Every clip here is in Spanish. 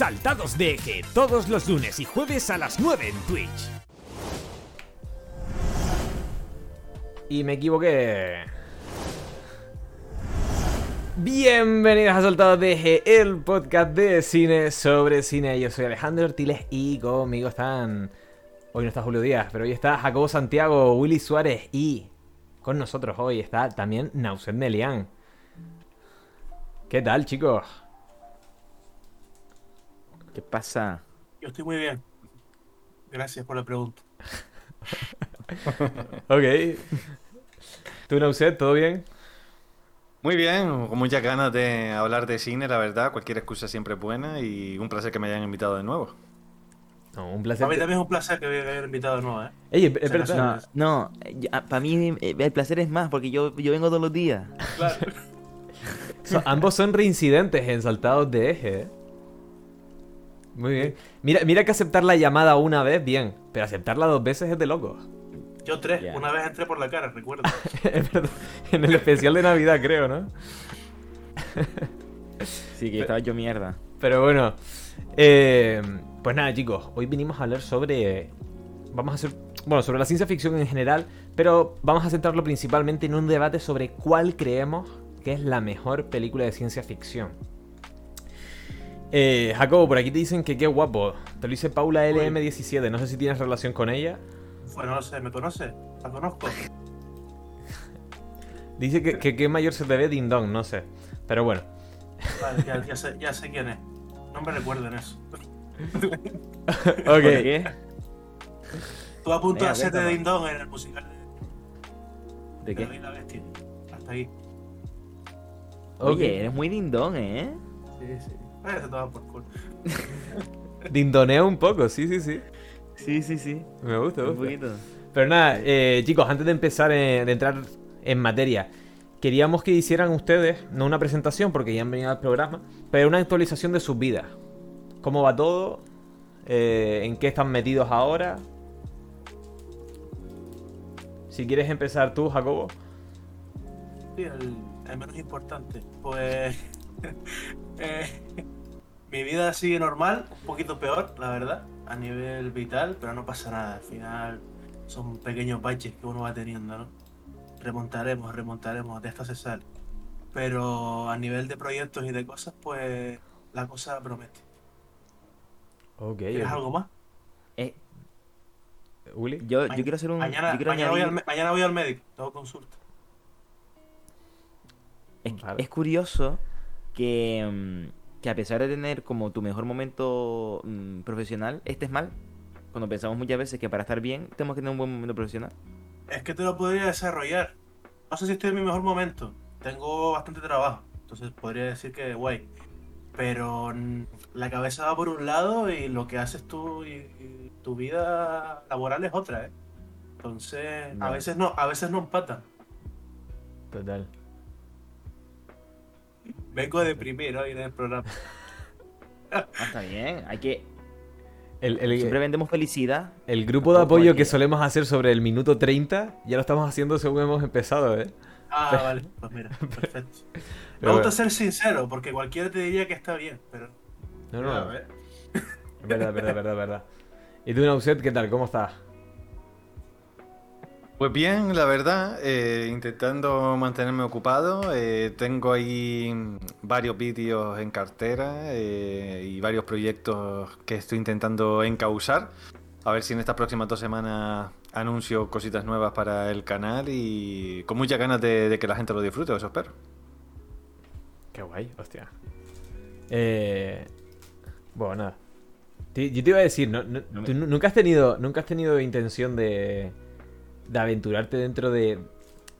Saltados de Eje, todos los lunes y jueves a las 9 en Twitch. Y me equivoqué. Bienvenidos a Saltados de Eje, el podcast de cine sobre cine. Yo soy Alejandro Ortiles y conmigo están... Hoy no está Julio Díaz, pero hoy está Jacobo Santiago, Willy Suárez y con nosotros hoy está también Nauset Melian. ¿Qué tal, chicos? ¿Qué pasa? Yo estoy muy bien. Gracias por la pregunta. ok. ¿Tú, Nauset, todo bien? Muy bien, con muchas ganas de hablar de cine, la verdad. Cualquier excusa siempre es buena y un placer que me hayan invitado de nuevo. No, un placer. Para mí también es un placer que me hayan invitado de nuevo, ¿eh? Ey, es verdad. No, para mí eh, el placer es más porque yo, yo vengo todos los días. Claro. So- ambos son reincidentes en saltados de eje. ¿eh? Muy bien. Mira, mira que aceptar la llamada una vez, bien. Pero aceptarla dos veces es de locos. Yo tres, una vez entré por la cara, recuerdo. Es verdad. en el especial de Navidad, creo, ¿no? Sí, que estaba yo mierda. Pero bueno. eh, pues nada, chicos. Hoy vinimos a hablar sobre. Vamos a hacer. Bueno, sobre la ciencia ficción en general. Pero vamos a centrarlo principalmente en un debate sobre cuál creemos que es la mejor película de ciencia ficción. Eh, Jacobo, por aquí te dicen que qué guapo. Te lo dice Paula LM17. No sé si tienes relación con ella. Bueno, no sé, ¿me conoce? ¿La conozco? Dice que, que qué mayor se te ve Ding Dong, no sé. Pero bueno. Vale, ya, ya sé, ya sé quién es. No me recuerden eso. Ok. ¿Por qué? Tú a punto de Venga, hacerte cuéntame. Ding Dong en el musical ¿De de qué? La Bestia. Hasta ahí. ok. Oye, eres muy dindón, ¿eh? Sí, sí. Váyate todo por culo. Dindoneo un poco, sí, sí, sí. Sí, sí, sí. Me gusta, me Un gusta. poquito. Pero nada, eh, chicos, antes de empezar, eh, de entrar en materia, queríamos que hicieran ustedes, no una presentación porque ya han venido al programa, pero una actualización de sus vidas. ¿Cómo va todo? Eh, ¿En qué están metidos ahora? Si quieres empezar tú, Jacobo. Sí, el, el menos importante. Pues. eh, mi vida sigue normal, un poquito peor, la verdad, a nivel vital, pero no pasa nada. Al final son pequeños baches que uno va teniendo, ¿no? Remontaremos, remontaremos, de esto se sale. Pero a nivel de proyectos y de cosas, pues la cosa promete. Ok. ¿Quieres algo más? Eh, Willy. yo, quiero hacer un. Mañana, yo quiero mañana, voy al, mañana voy al médico, tengo consulta. Es, Vale. es curioso que, mm, que a pesar de tener como tu mejor momento mm, profesional, estés mal. Cuando pensamos muchas veces que para estar bien tenemos que tener un buen momento profesional. Es que te lo podría desarrollar. No sé si estoy en mi mejor momento. Tengo bastante trabajo. Entonces podría decir que guay. Pero mm, la cabeza va por un lado y lo que haces tú y, y tu vida laboral es otra, ¿eh? Entonces, a Vale. veces no, a veces no empatan. Total. Vengo de primero hoy en el programa. Ah, está bien. Hay que. El, el- Siempre vendemos felicidad. el grupo de apoyo que solemos hacer sobre el minuto 30, ya lo estamos haciendo según hemos empezado, ¿eh? Ah, vale. Pues mira, perfecto. Me Pero gusta bueno. ser sincero, porque cualquiera te diría que está bien, pero... No, no, A ver. Es verdad, verdad, verdad, verdad. ¿Y tú, Nauset, qué tal? ¿Cómo estás? Pues bien, la verdad, eh, intentando mantenerme ocupado. eh, tengo ahí varios vídeos en cartera eh, y varios proyectos que estoy intentando encauzar. A ver si en estas próximas dos semanas anuncio cositas nuevas para el canal y con muchas ganas de, de que la gente lo disfrute, eso espero. Qué guay, hostia. Eh... Bueno, nada. Yo te iba a decir, ¿no, no- No me- tú nu- nunca has tenido, nunca has tenido intención de, de aventurarte dentro de,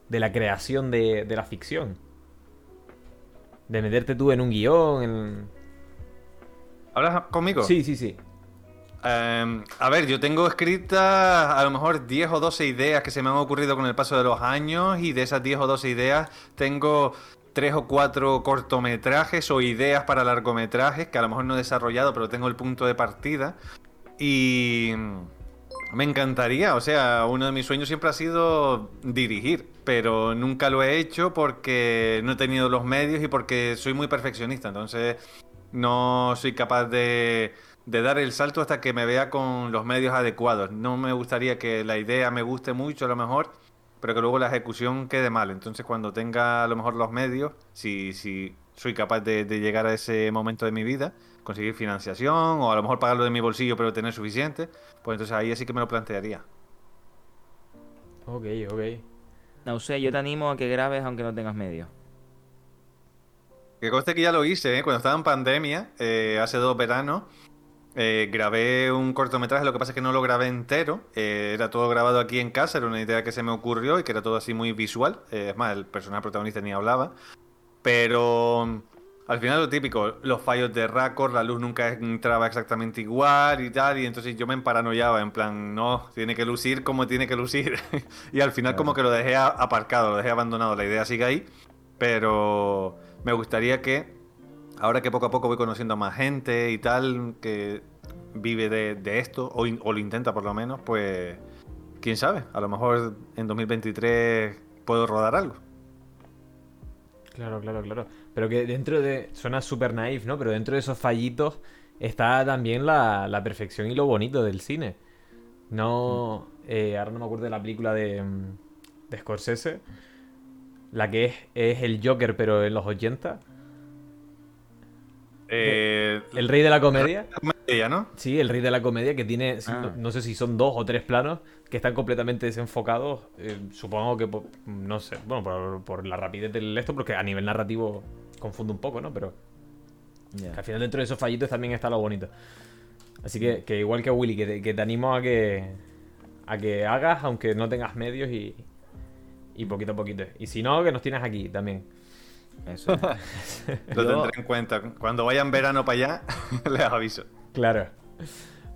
de la creación de, de la ficción. De meterte tú en un guion, en... ¿Hablas conmigo? Sí, sí, sí. Eh, a ver, yo tengo escritas a lo mejor 10 o 12 ideas que se me han ocurrido con el paso de los años y de esas 10 o 12 ideas tengo tres o cuatro cortometrajes o ideas para largometrajes que a lo mejor no he desarrollado, pero tengo el punto de partida. Y me encantaría, o sea, uno de mis sueños siempre ha sido dirigir, pero nunca lo he hecho porque no he tenido los medios y porque soy muy perfeccionista. Entonces, no soy capaz de, dar el salto hasta que me vea con los medios adecuados. No me gustaría que la idea me guste mucho a lo mejor, pero que luego la ejecución quede mal. Entonces cuando tenga a lo mejor los medios, si, si soy capaz de llegar a ese momento de mi vida, conseguir financiación o a lo mejor pagarlo de mi bolsillo pero tener suficiente, pues entonces ahí sí que me lo plantearía. Ok, ok. No sé, yo te animo a que grabes aunque no tengas medios. Que conste que ya lo hice, ¿eh? cuando estaba en pandemia, eh, hace dos veranos, eh, grabé un cortometraje, lo que pasa es que no lo grabé entero, eh, era todo grabado aquí en casa, era una idea que se me ocurrió y que era todo así muy visual, eh, es más, el personaje protagonista ni hablaba, pero al final lo típico, los fallos de raccord, la luz nunca entraba exactamente igual y tal, y entonces yo me emparanoiaba, en plan, no, tiene que lucir como tiene que lucir, y al final como que lo dejé aparcado, lo dejé abandonado, la idea sigue ahí, pero me gustaría que ahora que poco a poco voy conociendo a más gente y tal, que vive de, de esto, o, in- o lo intenta por lo menos, pues quién sabe, a lo mejor en 2023 puedo rodar algo. Claro, claro, claro. Pero que dentro de. Suena súper naif, ¿no? Pero dentro de esos fallitos está también la, la perfección y lo bonito del cine. No. eh, ahora no me acuerdo de la película de. mm, de Scorsese. La que es, es el Joker, pero en los 80. Eh, El rey de la comedia. Sí, el rey de la comedia que tiene, Ah. no, no sé si son dos o tres planos que están completamente desenfocados. eh, supongo que, por- no sé, bueno, por, por la rapidez del esto, porque a nivel narrativo confunde un poco, ¿no? Pero que al final dentro de esos fallitos también está lo bonito. Así que, que igual que a Willy, que te, que te animo a que, a que hagas, aunque no tengas medios y, y poquito a poquito. Y si no, que nos tienes aquí también. Eso. Lo tendré en cuenta. Cuando vaya en verano para allá, les aviso. Claro.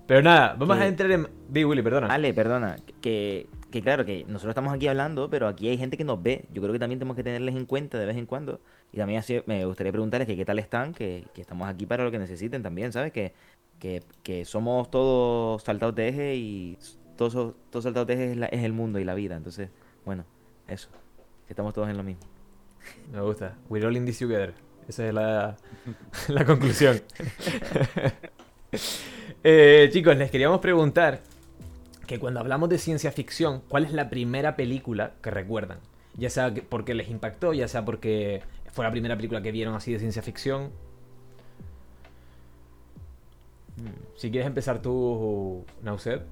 Pero nada, vamos Sí. a entrar en... Di, Willy, perdona. Ale, perdona, que, que claro, que nosotros estamos aquí hablando, pero aquí hay gente que nos ve. Yo creo que también tenemos que tenerles en cuenta de vez en cuando. Y también así me gustaría preguntarles que qué tal están, que, que estamos aquí para lo que necesiten también, ¿sabes? Que, que, que somos todos saltados de eje y todos, todos saltados de eje es, la- es el mundo y la vida. Entonces, bueno, eso. Que estamos todos en lo mismo. Me gusta. We're all in this together. Esa es la, la conclusión. Eh, chicos, les queríamos preguntar que cuando hablamos de ciencia ficción, ¿cuál es la primera película que recuerdan? Ya sea que- porque les impactó, ya sea porque fue la primera película que vieron así de ciencia ficción. Si quieres empezar tú, Nauset.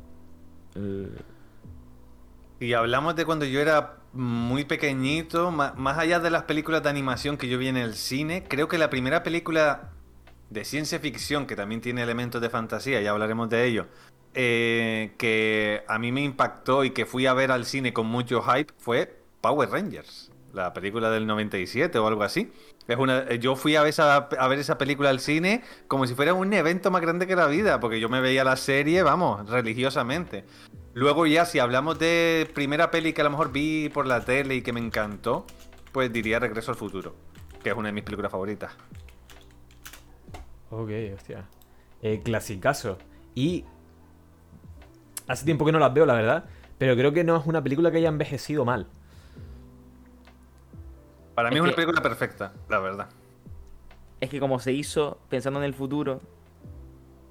Y hablamos de cuando yo era muy pequeñito, más allá de las películas de animación que yo vi en el cine, creo que la primera película de ciencia ficción, que también tiene elementos de fantasía, ya hablaremos de ello, eh, que a mí me impactó y que fui a ver al cine con mucho hype, fue Power Rangers, la película del 97 o algo así. Es una, yo fui a ver, esa, a ver esa película al cine como si fuera un evento más grande que la vida, porque yo me veía la serie, vamos, religiosamente. Luego ya, si hablamos de primera peli que a lo mejor vi por la tele y que me encantó, pues diría Regreso al Futuro, que es una de mis películas favoritas. Ok, hostia. Eh, clasicazo. Y. Hace tiempo que no las veo, la verdad. Pero creo que no es una película que haya envejecido mal. Para mí Es es una que- película perfecta, la verdad. Es que como se hizo pensando en el futuro,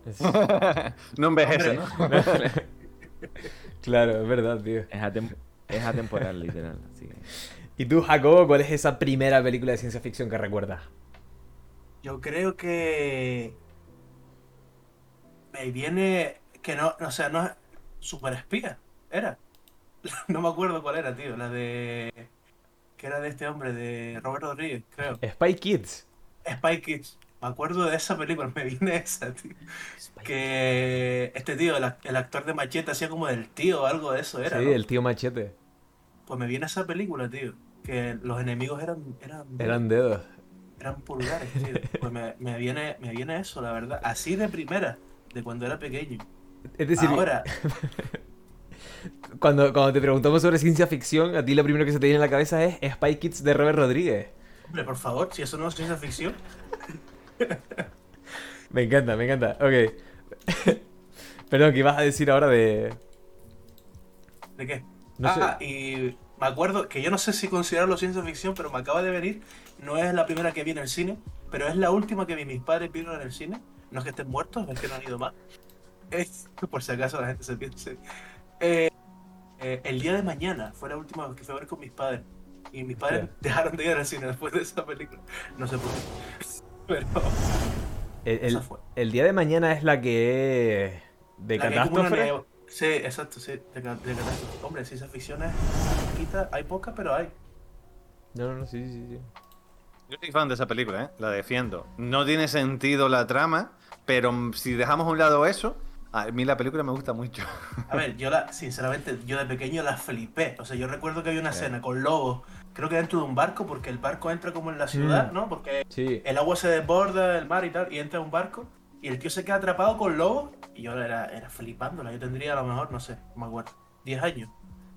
Es- No envejece, ¿no? claro, es verdad, tío. es, atem- es atemporal, literal. ¿Y tú, Jacobo, cuál es esa primera película de ciencia ficción que recuerdas? Yo creo que me viene que no, o sea, no es super espía, era. No me acuerdo cuál era, tío, la de que era de este hombre de Robert Rodríguez, creo. Spy Kids. Spy Kids. Me acuerdo de esa película, me viene esa, tío. Que este tío, el, el actor de Machete hacía como del tío o algo de eso era, sí, ¿no? el tío Machete. Pues me viene esa película, tío. Que los enemigos eran eran, Eran dedos. Eran pulgares, tío. Pues me, me viene me viene eso, la verdad. Así de primera, de cuando era pequeño. Es decir, Ahora, cuando, cuando te preguntamos sobre ciencia ficción, a ti lo primero que se te viene a la cabeza es Spy Kids de Robert Rodríguez. hombre, por favor, si eso no es ciencia ficción. Me encanta, me encanta. Ok. Perdón, ¿qué ibas a decir ahora de...? ¿De qué? No ah, y me acuerdo que yo no sé si considerarlo ciencia ficción, pero me acaba de venir. No es la primera que vi en el cine, pero es la última que vi mis padres vieron en el cine. No es que estén muertos, es que no han ido más. Es, por si acaso la gente se piense. Eh, eh, el día de mañana fue la última vez que fui a ver con mis padres. Y mis padres dejaron de ir al cine después de esa película. No sé por qué. Pero El, el- esa fue. el día de mañana es la que es de La catástrofe. Sí, exacto, sí. De, de catástrofe. Hombre, ciencia ficción es hay poca, pero hay. No, no, no, sí, sí, sí. Yo soy fan de esa película, ¿eh? La defiendo. No tiene sentido la trama, pero si dejamos a un lado eso, a mí la película me gusta mucho. A ver, yo la, sinceramente, yo de pequeño la flipé. O sea, yo recuerdo que había una escena con lobos, creo que dentro de un barco, porque el barco entra como en la ciudad, Mm. ¿no? Porque Sí. el agua se desborda, el mar y tal, y entra un barco, y el tío se queda atrapado con lobos, y yo era, era flipándola. Yo tendría a lo mejor, no sé, no me acuerdo, 10 años.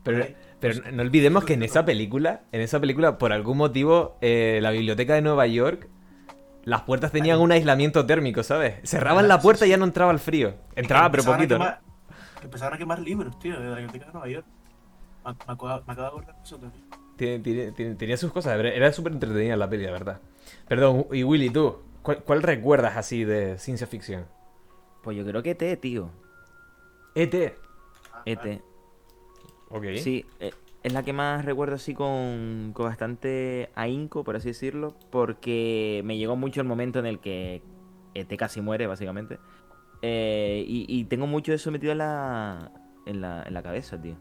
Pero. Pero no olvidemos que en esa película, en esa película, por algún motivo, eh, la biblioteca de Nueva York, las puertas tenían un aislamiento térmico, ¿sabes? Cerraban la puerta y ya no entraba el frío. Entraba, pero a poquito, ¿no? quemar- Empezaron a quemar libros, tío, de la biblioteca de Nueva York. Me, me acabo, me acabo de acordar de eso también. Tiene- tiene- tiene- tenía sus cosas, era- era súper entretenida la peli, la verdad. Perdón, y Willy, tú, ¿cuál, cuál recuerdas así de ciencia ficción? Pues yo creo que ET, tío. ET. ET. Sí, eh, es la que más recuerdo así con, con bastante ahínco, por así decirlo, porque me llegó mucho el momento en el que ET casi muere, básicamente. Eh, y, y tengo mucho eso metido en la, en la, en la cabeza, tío.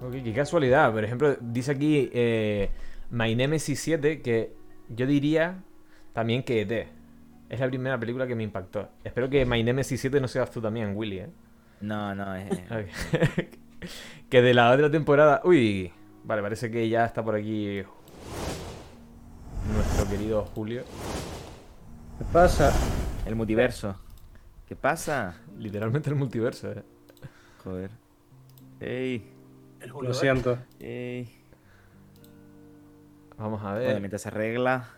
Ok, qué casualidad. Por ejemplo, dice aquí eh, My Nemesis 7 que yo diría también que ET. Es la primera película que me impactó. Espero que My Nemesis 7 no seas tú también, Willy, ¿eh? No, no, es... Ok. Que de la otra temporada... Uy, vale, parece que ya está por aquí nuestro querido Julio. ¿Qué pasa? el multiverso. ¿Qué pasa? Literalmente el multiverso, ¿eh? Joder. Ey, El Julio Lo siento. ey. Vamos a Bueno, ver. mientras se arregla,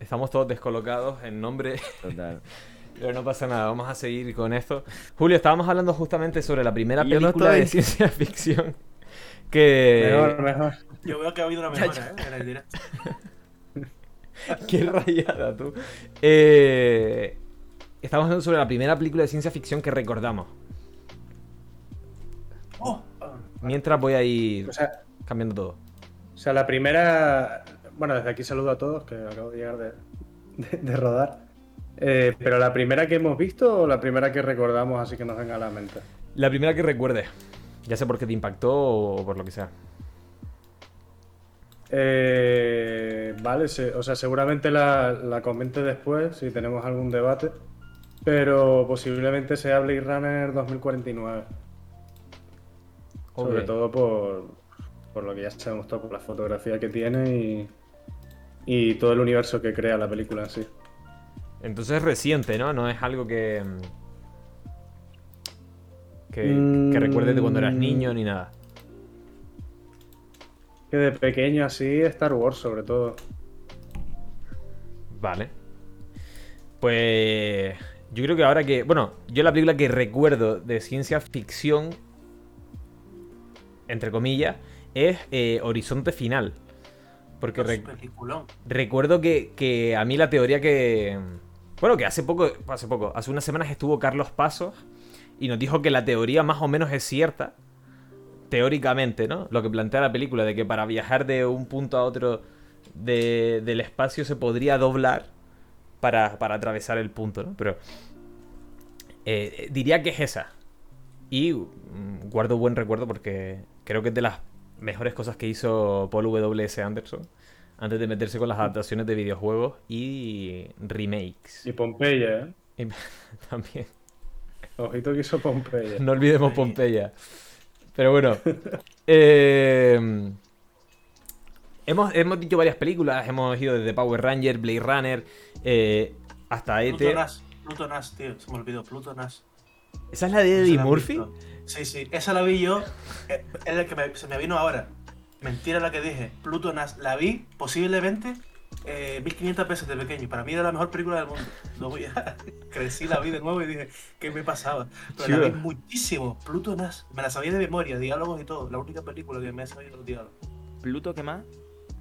Estamos todos descolocados en nombre... total. Pero no pasa nada, vamos a seguir con esto. Julio, estábamos hablando justamente sobre la primera Yo no película de ciencia ficción que... Mejor, mejor. Yo veo que ha habido una mejora, ¿eh? En el directo. Qué rayada, tú. Eh, Estamos hablando sobre la primera película de ciencia ficción que recordamos. Oh, Mientras voy a ir O sea, cambiando todo. o sea, la primera. Bueno, desde aquí saludo a todos, que acabo de llegar de, de- de rodar. Eh, pero la primera que hemos visto o la primera que recordamos, así que nos venga a la mente. La primera que recuerdes. Ya sea porque te impactó o por lo que sea. Eh, vale, se- o sea, seguramente la, la comente después si tenemos algún debate. Pero posiblemente sea Blade Runner 2049. Sobre todo por, por lo que ya sabemos todo, por la fotografía que tiene y, y todo el universo que crea la película en sí. Entonces es reciente, ¿no? No es algo que... mm, Que, Mm. recuerdes de cuando eras niño ni nada. Que de pequeño así, Star Wars sobre todo. Vale. Pues yo creo que ahora que, bueno, yo la película que recuerdo de ciencia ficción, entre comillas, es eh, Horizonte Final. Porque es re- un peliculón. recuerdo que, que a mí la teoría que... Bueno, que hace poco, hace poco, hace unas semanas estuvo Carlos Pasos y nos dijo que la teoría más o menos es cierta. Teóricamente, ¿no? Lo que plantea la película, de que para viajar de un punto a otro de- del espacio se podría doblar para, para atravesar el punto, ¿no? Pero eh, diría que es esa. Y mm, guardo buen recuerdo porque creo que es de las mejores cosas que hizo Paul W.S. Anderson antes de meterse con las adaptaciones de videojuegos y remakes. Y Pompeya, ¿eh? Y también. Ojito que hizo Pompeya. No olvidemos Pompeya. Pero bueno. eh, hemos, hemos dicho varias películas. Hemos ido desde Power Ranger, Blade Runner, eh, hasta ET. Nash, Pluto Nash, tío, se me olvidó, Pluto Nash. ¿Esa es la de ¿Esa Eddie Murphy? Sí, sí, esa la vi yo. eh, Es la que me- se me vino ahora. Mentira la que dije. Pluto Nash, la vi posiblemente eh, 1500 veces de pequeño. Para mí era la mejor película del mundo. Luego ya crecí, la vi de nuevo y dije, ¿qué me pasaba? Pero la vi muchísimo. Pluto Nash, me la sabía de memoria, diálogos y todo. La única película que me ha sabido los diálogos. ¿Pluto qué más?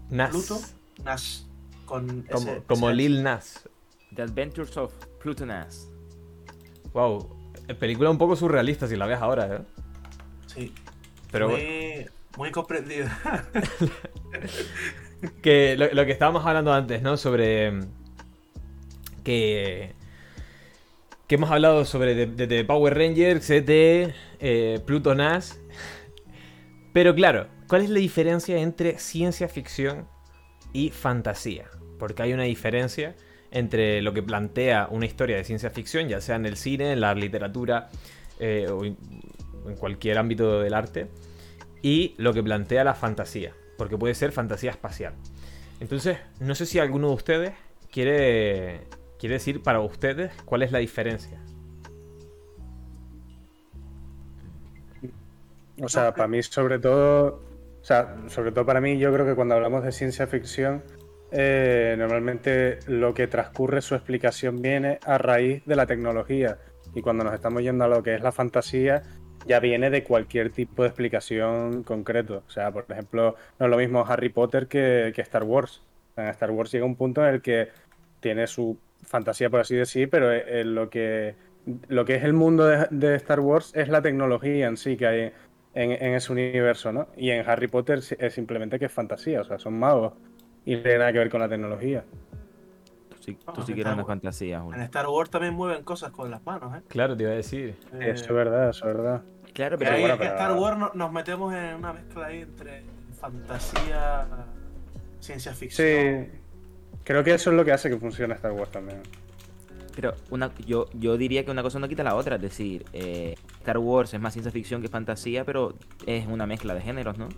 Nas. Pluto Nash, con Como, ese- como ese- Lil Nas. The Adventures of Plutonaz. Wow. Película un poco surrealista si la ves ahora, ¿eh? Sí, Pero muy, muy comprendida. que lo, que estábamos hablando antes, ¿no? Sobre mm, que que hemos hablado sobre de, de- de Power Rangers, CT, eh, Pluto NAS. Pero claro, ¿cuál es la diferencia entre ciencia ficción y fantasía? Porque hay una diferencia entre lo que plantea una historia de ciencia ficción, ya sea en el cine, en la literatura eh, o en cualquier ámbito del arte, y lo que plantea la fantasía, porque puede ser fantasía espacial. Entonces, no sé si alguno de ustedes quiere, quiere decir para ustedes cuál es la diferencia. O sea, para mí sobre todo, o sea, sobre todo para mí, yo creo que cuando hablamos de ciencia ficción, eh, normalmente lo que transcurre su explicación viene a raíz de la tecnología. Y cuando nos estamos yendo a lo que es la fantasía, ya viene de cualquier tipo de explicación concreto. O sea, por ejemplo, no es lo mismo Harry Potter que, Star Wars. En Star Wars llega un punto en el que tiene su fantasía, por así decir, pero eh, eh, lo que lo que es el mundo de, Star Wars es la tecnología en sí que hay en, en ese universo, ¿no? Y en Harry Potter es simplemente que es fantasía, o sea, son magos y no tiene nada que ver con la tecnología. Tú sí, tú Vamos, sí que está eres una fantasía, En Julio. Star Wars también mueven cosas con las manos, ¿eh? Claro, te iba a decir. Eh, Eso es verdad, eso es verdad. Claro, pero ahí bueno, es que pero- Star Wars no- nos metemos en una mezcla ahí entre fantasía, ciencia ficción. Sí, creo que eso es lo que hace que funcione Star Wars también. Pero una, yo, yo diría que una cosa no quita la otra. Es decir, eh, Star Wars es más ciencia ficción que fantasía, pero es una mezcla de géneros, ¿no?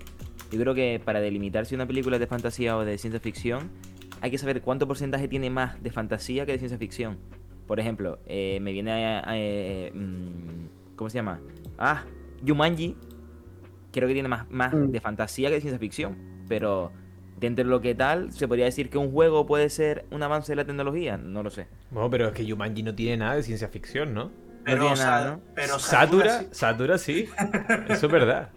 Yo creo que para delimitar si una película es de fantasía o de ciencia ficción, hay que saber cuánto porcentaje tiene más de fantasía que de ciencia ficción. Por ejemplo, eh, me viene a, a- eh, mm, ¿Cómo se llama? Ah, Jumanji. Creo que tiene más, más Mm. de fantasía que de ciencia ficción. Pero dentro de lo que tal, ¿se podría decir que un juego puede ser un avance de la tecnología? No lo sé. Bueno, pero es que Jumanji no tiene nada de ciencia ficción, ¿no? Pero, tiene nada, ¿no? pero Satura, sí. Satura sí. Eso es verdad.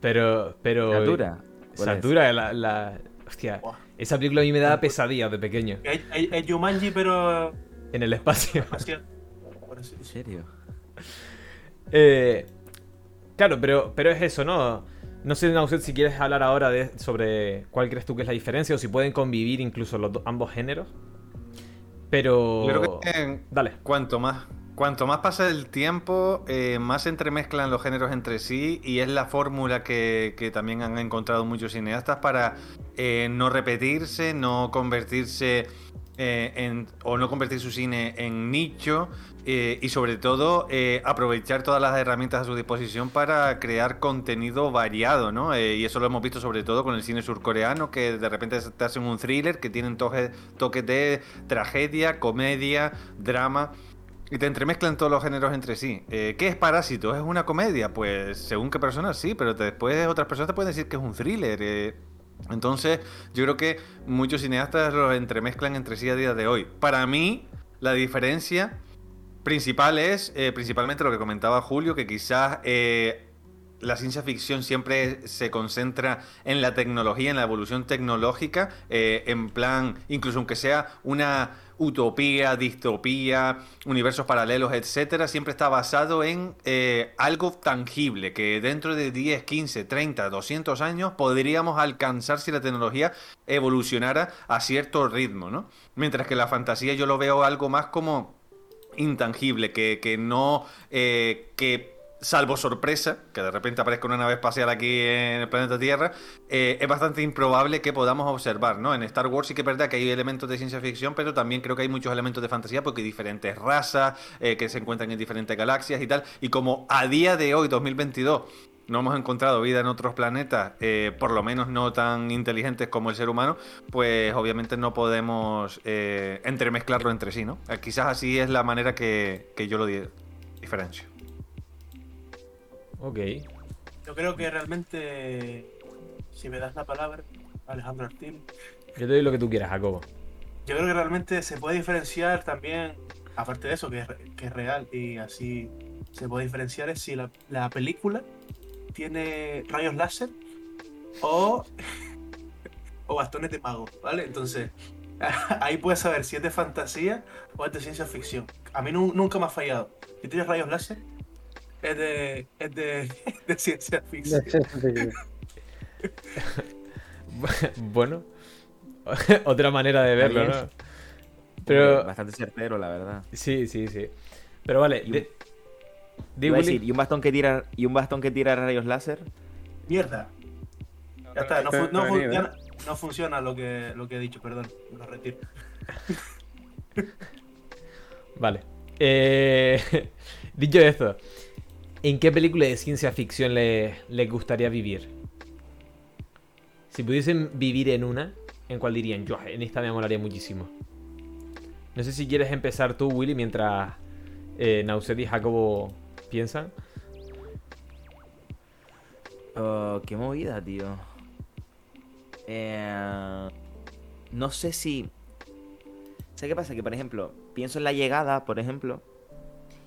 Pero, pero. Natura. ¿cuál es? Satura, la, la- Hostia, Buah. Esa película a mí me daba pesadillas de pequeño. Es, es- es Jumanji, pero En el espacio. ¿En serio? Eh, claro, pero, pero es eso, ¿no? No sé, Nauset, si quieres hablar ahora de, sobre cuál crees tú que es la diferencia o si pueden convivir incluso los ambos géneros. Pero. Creo que Dale. cuanto más, cuanto más pasa el tiempo, eh, más se entremezclan los géneros entre sí y es la fórmula que, también han encontrado muchos cineastas para eh, no repetirse, no convertirse eh, o no convertir su cine en nicho y sobre todo aprovechar todas las herramientas a su disposición para crear contenido variado, ¿no? Y eso lo hemos visto sobre todo con el cine surcoreano, que de repente te hacen un thriller que tienen toque- toques de tragedia, comedia, drama. Y te entremezclan todos los géneros entre sí. Eh, ¿Qué es Parásito? ¿Es una comedia? Pues según qué personas sí, pero después otras personas te pueden decir que es un thriller. eh. Entonces, yo creo que muchos cineastas los entremezclan entre sí a día de hoy. Para mí, la diferencia principal es eh, principalmente lo que comentaba Julio, que quizás eh, la ciencia ficción siempre se concentra en la tecnología, en la evolución tecnológica, eh, en plan, incluso aunque sea una utopía, distopía, universos paralelos, etcétera, siempre está basado en eh, algo tangible, que dentro de 10, 15, 30, 200 años podríamos alcanzar si la tecnología evolucionara a cierto ritmo, ¿no? Mientras que la fantasía yo lo veo algo más como intangible, que, que no. eh, que salvo sorpresa, que de repente aparezca una nave espacial aquí en el planeta Tierra, eh, es bastante improbable que podamos observar, ¿no? En Star Wars sí que es verdad que hay elementos de ciencia ficción, pero también creo que hay muchos elementos de fantasía porque hay diferentes razas eh, que se encuentran en diferentes galaxias y tal. Y como a día de hoy, 2022, no hemos encontrado vida en otros planetas, eh, por lo menos no tan inteligentes como el ser humano, pues obviamente no podemos eh, entremezclarlo entre sí, ¿no? Quizás así es la manera que, yo lo di- diferencio. Ok. Yo creo que realmente, si me das la palabra, Alejandro Artil, Yo te doy lo que tú quieras, Jacobo. yo creo que realmente se puede diferenciar también, aparte de eso, que es, que es real y así se puede diferenciar, es si la, la película tiene rayos láser o, o bastones de mago, ¿vale? Entonces, Ahí puedes saber si es de fantasía o es de ciencia ficción. A mí nu- nunca me ha fallado. Si tienes rayos láser, es de, es de, de ciencia ficción. bueno, otra manera de verlo. ¿no? Pero Bastante certero, la verdad. sí, sí, sí. Pero vale, Y un- de- decir, y un bastón que tira y un bastón que tira rayos láser. Mierda. Ya está, no, fu- no no funciona lo que, lo que he dicho, perdón. Lo retiro. Vale. Eh, dicho esto, ¿en qué película de ciencia ficción le, les gustaría vivir? Si pudiesen vivir en una, ¿en cuál dirían? Yo, en esta me molaría muchísimo. No sé si quieres empezar tú, Willy, mientras eh, Nauset y Jacobo piensan. Oh, qué movida, tío. Eh, no sé si. ¿Sabes qué pasa? Que, por ejemplo, pienso en la llegada, por ejemplo,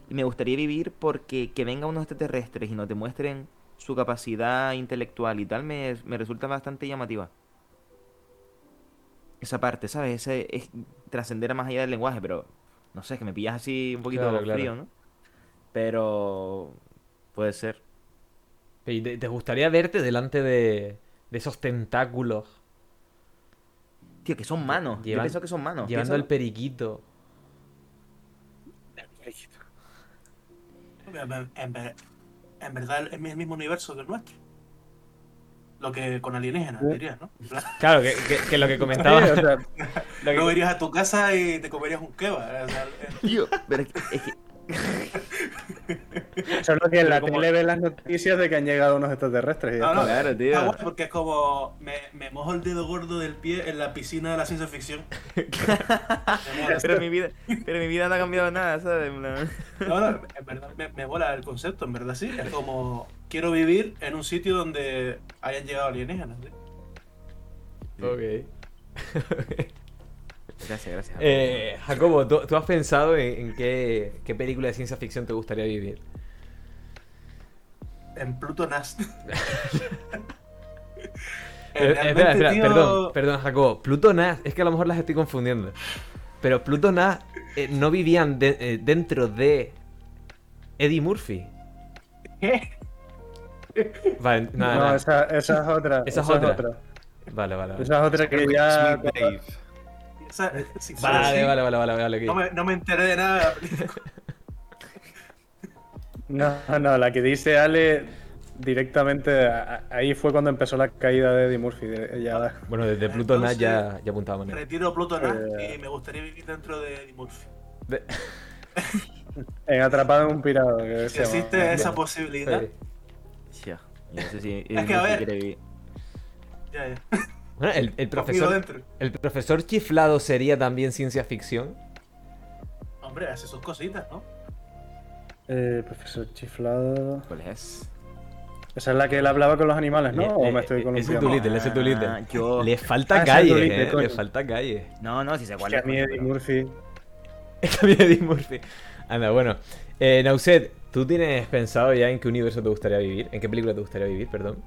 y me gustaría vivir porque que venga unos extraterrestres y nos demuestren su capacidad intelectual y tal, me, me resulta bastante llamativa. Esa parte, ¿sabes? Ese es trascender a más allá del lenguaje, pero no sé, es que me pillas así un poquito Claro, claro. frío, ¿no? Pero puede ser. ¿Y ¿Te, te gustaría verte delante de, de esos tentáculos Tío, que son manos. Yo Llevan- pienso que son manos. llevando piénsalo. el periquito? En, ver- en ver- en verdad es el mismo universo que el nuestro. Lo que con alienígenas, dirías, ¿no? Claro, que, que- que lo que Sí, comentaba. o sea, lo que- Luego irías a tu casa y te comerías un kebab. o sea, el- Tío, pero es que, es que- solo que en la como- tele ven las noticias de que han llegado unos extraterrestres. y ya No, no, está. Claro, tío. guay porque es como me, me mojo el dedo gordo del pie en la piscina de la ciencia ficción. Pero mi vida, pero mi vida no ha cambiado nada, ¿sabes? No, no, en verdad me, me mola el concepto, en verdad sí. Es como quiero vivir en un sitio donde hayan llegado alienígenas. ¿sí? Ok. Gracias, gracias. Eh, Jacobo, ¿tú, tú has pensado en, en qué, qué película de ciencia ficción te gustaría vivir? En Pluto Nas. Pero, eh, espera, espera, perdón, perdón, Jacobo. Pluto Nas, es que a lo mejor las estoy confundiendo. Pero Pluto Nas eh, no vivían de- eh, dentro de Eddie Murphy. ¿Qué? Vale, nada, No, nada. esa, esa es otra. Esa es otra. Vale, vale. Vale, Esa es otra que ya. Esa- si vale, vale, vale, vale, vale. No, me, no me enteré de nada de la película. No, no, la que dice Ale directamente. a- a- Ahí fue cuando empezó la caída de Eddie Murphy. de- ya- Bueno, desde Pluto Entonces- ya, ya apuntaba manera. Retiro Pluto Nas Eh. y me gustaría vivir dentro de Eddie Murphy. De- en Atrapado en un pirado. Que llama. existe esa posibilidad. Sí. Ya, yo no sé si Es que, a ver. quiere vivir. Ya, ya. Bueno, el, el profesor, dentro. el profesor chiflado sería también ciencia ficción. Hombre, hace sus cositas, ¿no? Eh, profesor Chiflado. ¿Cuál es? Esa es la que él hablaba con los animales, ¿no? Eh, ¿O eh, me estoy eh, ese ese es tu Little. Ah, yo- Le falta Ah, calle, eh, le falta calle. No, no, si sé cuál es. mí Eddie Murphy. Mí Eddie Murphy. Anda, bueno. Eh, Nauset, ¿tú tienes pensado ya en qué universo te gustaría vivir? ¿En qué película te gustaría vivir, perdón?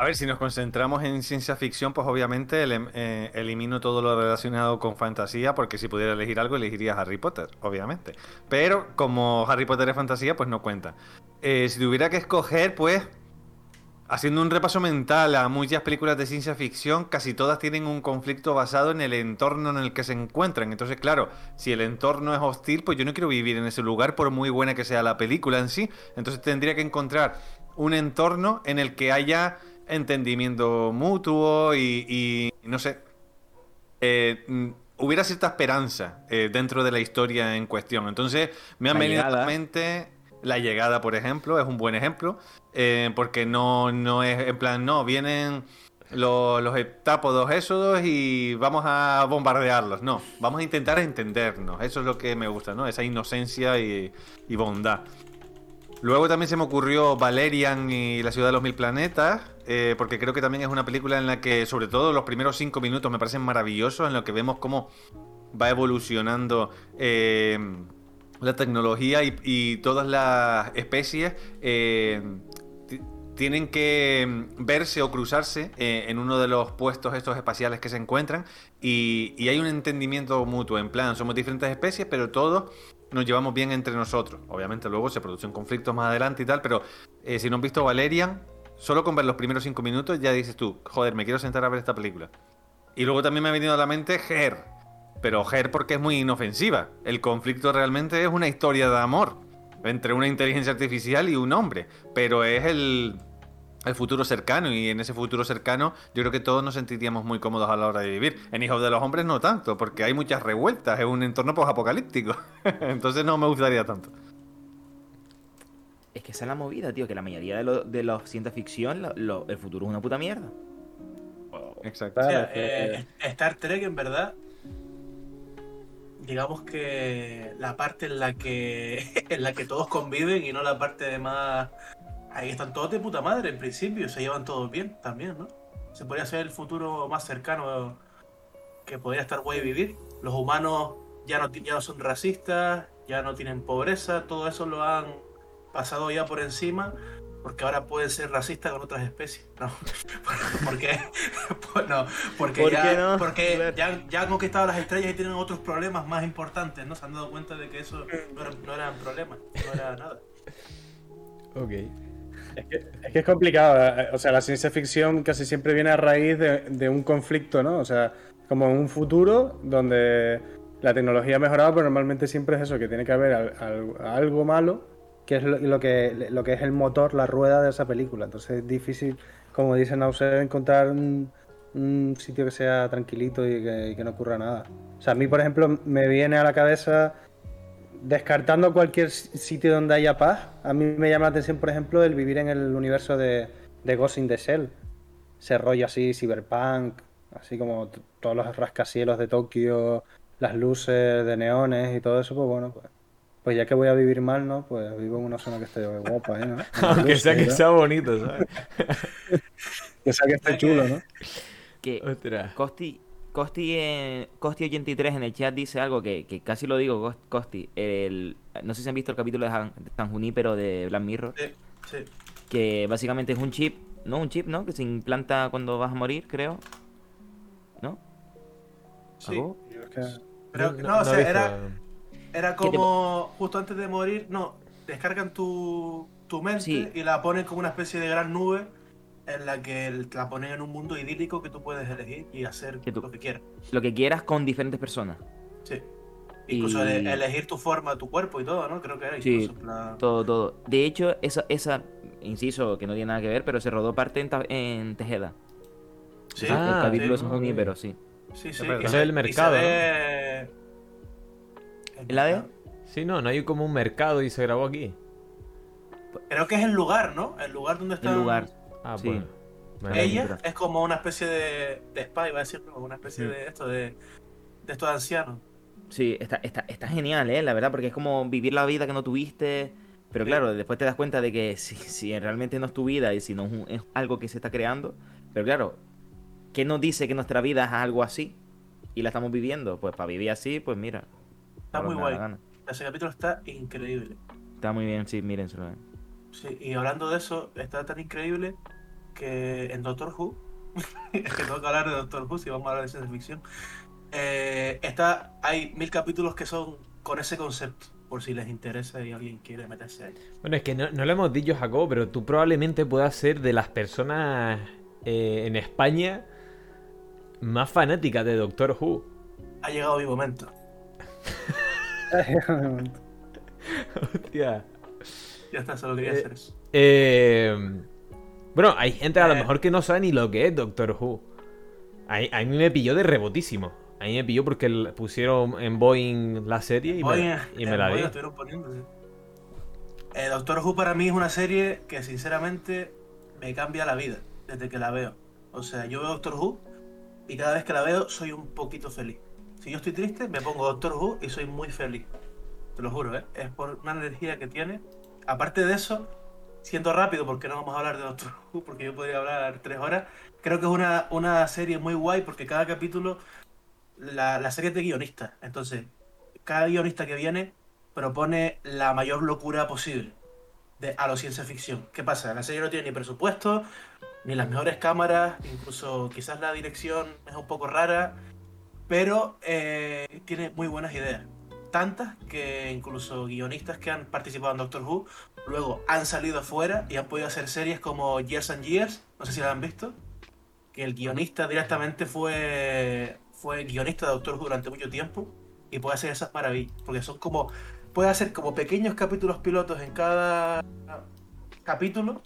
A ver, si nos concentramos en ciencia ficción, pues obviamente eh, elimino todo lo relacionado con fantasía, porque si pudiera elegir algo, elegiría Harry Potter, obviamente. Pero como Harry Potter es fantasía, pues no cuenta. Eh, si tuviera que escoger, pues, haciendo un repaso mental a muchas películas de ciencia ficción, casi todas tienen un conflicto basado en el entorno en el que se encuentran. Entonces, claro, si el entorno es hostil, pues yo no quiero vivir en ese lugar, por muy buena que sea la película en sí. Entonces tendría que encontrar un entorno en el que haya entendimiento mutuo y, y, no sé, eh, mm, hubiera cierta esperanza eh, dentro de la historia en cuestión. Entonces me han La venido a la mente la llegada, por ejemplo, es un buen ejemplo, eh, porque no, no es en plan, no, vienen los, los heptápodos ésodos y vamos a bombardearlos. No, vamos a intentar entendernos. Eso es lo que me gusta, ¿no? Esa inocencia y, y bondad. Luego también se me ocurrió Valerian y la ciudad de los mil planetas, eh, porque creo que también es una película en la que, sobre todo, los primeros cinco minutos me parecen maravillosos, en lo que vemos cómo va evolucionando eh, la tecnología y, todas las especies. eh, tienen que mm, verse o cruzarse en uno de los puestos estos espaciales que se encuentran y, y hay un entendimiento mutuo, en plan, somos diferentes especies, pero todos nos llevamos bien entre nosotros. Obviamente luego se producen conflictos más adelante y tal, pero eh, si no han visto Valerian, solo con ver los primeros cinco minutos ya dices tú, joder, me quiero sentar a ver esta película. Y luego también me ha venido a la mente Her, pero Her porque es muy inofensiva. El conflicto realmente es una historia de amor entre una inteligencia artificial y un hombre, pero es el, el futuro cercano y en ese futuro cercano yo creo que todos nos sentiríamos muy cómodos a la hora de vivir. En Hijos de los Hombres no tanto, porque hay muchas revueltas, es un entorno post-apocalíptico. Entonces no me gustaría tanto. Es que esa es la movida, tío, que la mayoría de, lo- de los ciencia ficción, lo- lo- el futuro es una puta mierda. Exacto. O Claro, sea, que- eh, Star Trek, en verdad, digamos que la parte en la que en la que todos conviven y no la parte de más. Ahí están todos de puta madre, en principio, se llevan todos bien también, ¿no? Se podría ser el futuro más cercano que podría estar guay vivir. Los humanos ya no, ya no son racistas, ya no tienen pobreza, todo eso lo han pasado ya por encima, porque ahora pueden ser racistas con otras especies. No, porque, pues no, porque, ¿Por ya, no? porque Claro. ya, ya han conquistado las estrellas y tienen otros problemas más importantes, ¿no? Se han dado cuenta de que eso no, era- no eran problemas, no era nada. Ok. Es que, es complicado, eh, o sea, la ciencia ficción casi siempre viene a raíz de, un conflicto, ¿no? O sea, como un futuro donde la tecnología ha mejorado, pero normalmente siempre es eso, que tiene que haber al- al- algo malo, que es lo, que, lo que es el motor, la rueda de esa película. Entonces es difícil, como dice Nauser, encontrar un, un sitio que sea tranquilito y que, y que no ocurra nada. O sea, a mí, por ejemplo, me viene a la cabeza descartando cualquier sitio donde haya paz, a mí me llama la atención, por ejemplo, el vivir en el universo de, de Ghost in the Shell. Ese rollo así, cyberpunk, así como todos los rascacielos de Tokio, las luces de neones y todo eso, pues bueno, pues, pues ya que voy a vivir mal, ¿no? Pues vivo en una zona que esté guapa, ¿eh? ¿no? Aunque sea que ¿no? sea bonito, ¿sabes? Que sea que esté chulo, ¿no? Que. Costi, Costi, eh, Costi83 en el chat dice algo que, que casi lo digo, Cos- Costi. El, no sé si han visto el capítulo de San, de San Junípero de Black Mirror, Sí, sí. que básicamente es un chip, no un chip, ¿no? Que se implanta cuando vas a morir, creo. ¿No? sí. Pero, No- no, no o sea, era, eh. era ¿Qué te- como justo antes de morir, no, descargan tu, tu mente Sí. y la ponen como una especie de gran nube en la que el- la ponen en un mundo idílico que tú puedes elegir y hacer Que tú- lo que quieras. Lo que quieras con diferentes personas. Sí. Incluso Y- elegir tu forma, tu cuerpo y todo, ¿no? Creo que era Sí. plan- Todo, todo. De hecho, esa, esa, inciso, que no tiene nada que ver, pero se rodó parte en, en Tejeda. Sí, Ah, el capítulo sí, de sí. sí, sí. se- es el mercado, se ¿no? ve- el. Sí, no, no hay como un mercado y se grabó aquí. Creo que es el lugar, ¿no? El lugar donde está El lugar. Ah, Sí. Vale. Ella es como una especie de, de spa, iba a decir, ¿no? una especie Mm. de esto, de, de estos ancianos. Sí, está, está, está genial, ¿eh? La verdad, porque es como vivir la vida que no tuviste. Pero claro, después te das cuenta de que si, si realmente no es tu vida y si no es, un- es algo que se está creando. Pero claro, ¿qué nos dice que nuestra vida es algo así? Y la estamos viviendo. Pues para vivir así, pues mira. Está muy guay. Ese capítulo está increíble. Está muy bien, sí, mírenselo. Sí, y hablando de eso, está tan increíble que en Doctor Who, que tengo que hablar de Doctor Who si vamos a hablar de ciencia ficción, eh, está, hay mil capítulos que son con ese concepto, por si les interesa y alguien quiere meterse ahí. Bueno, es que no, no lo hemos dicho, Jacobo, pero tú probablemente puedas ser de las personas eh, en España más fanáticas de Doctor Who. Ha llegado mi momento. Hostia. Ya está, solo quería Eh, hacer eso. Eh, bueno, hay gente a lo Eh. mejor que no sabe ni lo que es Doctor Who. A, a mí me pilló de rebotísimo. A mí me pilló porque pusieron en Boeing la serie y, me, y me la vi. Eh, Doctor Who para mí es una serie que sinceramente me cambia la vida desde que la veo. O sea, yo veo Doctor Who y cada vez que la veo soy un poquito feliz. Si yo estoy triste, me pongo Doctor Who y soy muy feliz. Te lo juro, ¿eh? Es por una energía que tiene. Aparte de eso, siendo rápido, porque no vamos a hablar de Doctor Who, porque yo podría hablar tres horas, creo que es una, una serie muy guay porque cada capítulo, la, la serie es de guionistas. Entonces, cada guionista que viene propone la mayor locura posible. a lo ciencia ficción. ¿Qué pasa? La serie no tiene ni presupuesto, ni las mejores cámaras, incluso quizás la dirección es un poco rara, pero eh, tiene muy buenas ideas. Tantas que incluso guionistas que han participado en Doctor Who luego han salido afuera y han podido hacer series como Years and Years, no sé si la han visto, que el guionista directamente fue, fue guionista de Doctor Who durante mucho tiempo y puede hacer esas maravillas, porque son como, puede hacer como pequeños capítulos pilotos en cada capítulo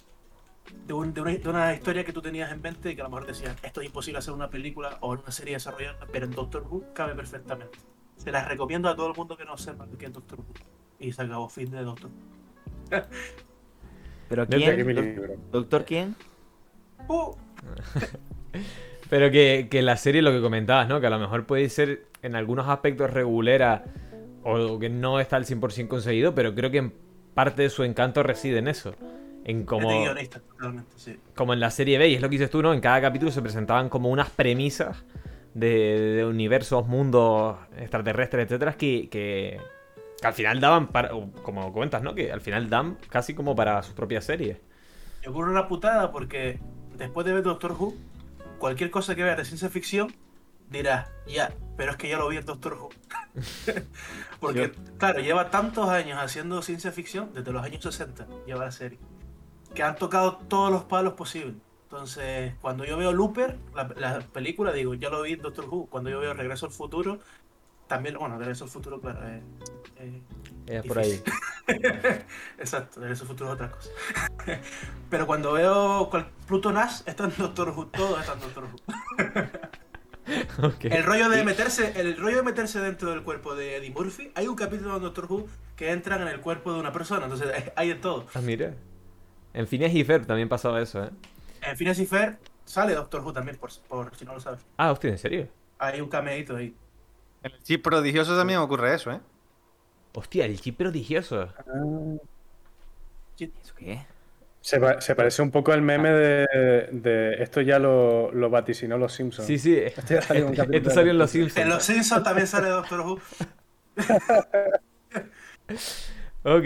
de, un- de una, de una historia que tú tenías en mente y que a lo mejor decían, esto es imposible hacer una película o una serie desarrollada, pero en Doctor Who cabe perfectamente. Se las recomiendo a todo el mundo que no sepa qué es Doctor Who. Y se acabó fin de Doctor Who. ¿Pero quién? ¿Doctor quién? Uh, Pero que, que la serie, lo que comentabas, ¿no? Que a lo mejor puede ser en algunos aspectos regulera o que no está al 100% conseguido, pero creo que en parte de su encanto reside en eso. En como, sí. como en la serie B, y es lo que dices tú, ¿no? En cada capítulo se presentaban como unas premisas de, de universos, mundos extraterrestres, etcétera, que, que, que al final daban para, como cuentas, ¿no? Que al final dan casi como para sus propias series. Y ocurre una putada porque después de ver Doctor Who, cualquier cosa que veas de ciencia ficción, dirás, ya, pero es que ya lo vi en Doctor Who. porque, claro, lleva tantos años haciendo ciencia ficción, desde los años 60, lleva la serie, que han tocado todos los palos posibles. Entonces, cuando yo veo Looper, la, la película, digo, ya lo vi en Doctor Who. Cuando yo veo Regreso al Futuro, también, bueno, Regreso al Futuro, claro, eh, eh, Es por ahí. Exacto, de eso futuro es otra cosa. Pero cuando veo Pluto Nash está en Doctor Who, todo está en Doctor Who. El rollo de meterse, el rollo de meterse dentro del cuerpo de Eddie Murphy, hay un capítulo en Doctor Who que entran en el cuerpo de una persona, entonces eh, hay de todo. Ah, mira. En Phineas y Ferb también pasaba eso, ¿eh? En Phineas y Fer sale Doctor Who también, por, por si no lo sabes. Ah, hostia, ¿en serio? Hay un cameíto ahí. En el chip prodigioso también ocurre eso, ¿eh? Hostia, el chip prodigioso. ¿Eso qué? Se, pa- se parece un poco al meme de, de- esto ya lo, lo vaticinó los Simpsons. Sí, sí. Este ya salió un capítulo Esto salió en Los Netflix. En Simpsons. Los Simpsons también sale Doctor Who. Ok.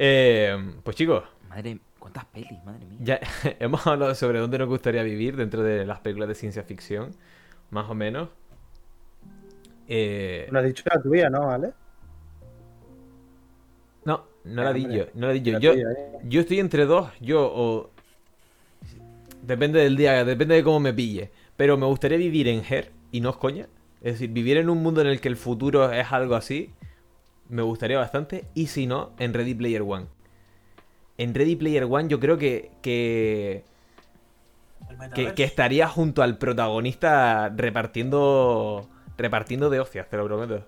Eh, pues chicos, Madre, ¿cuántas pelis? Madre mía. ya hemos hablado sobre dónde nos gustaría vivir dentro de las películas de ciencia ficción. Más o menos. Eh, No has dicho la tuya, ¿no, ¿vale? no, no la di yo. No la di yo. Yo, ¿eh? yo estoy entre dos. Yo o... Depende del día, depende de cómo me pille. Pero me gustaría vivir en Her, y no es coña. Es decir, vivir en un mundo en el que el futuro es algo así, me gustaría bastante. Y si no, en Ready Player One. En Ready Player One yo creo que, que, que, estaría junto al protagonista repartiendo repartiendo de hostias, te lo prometo.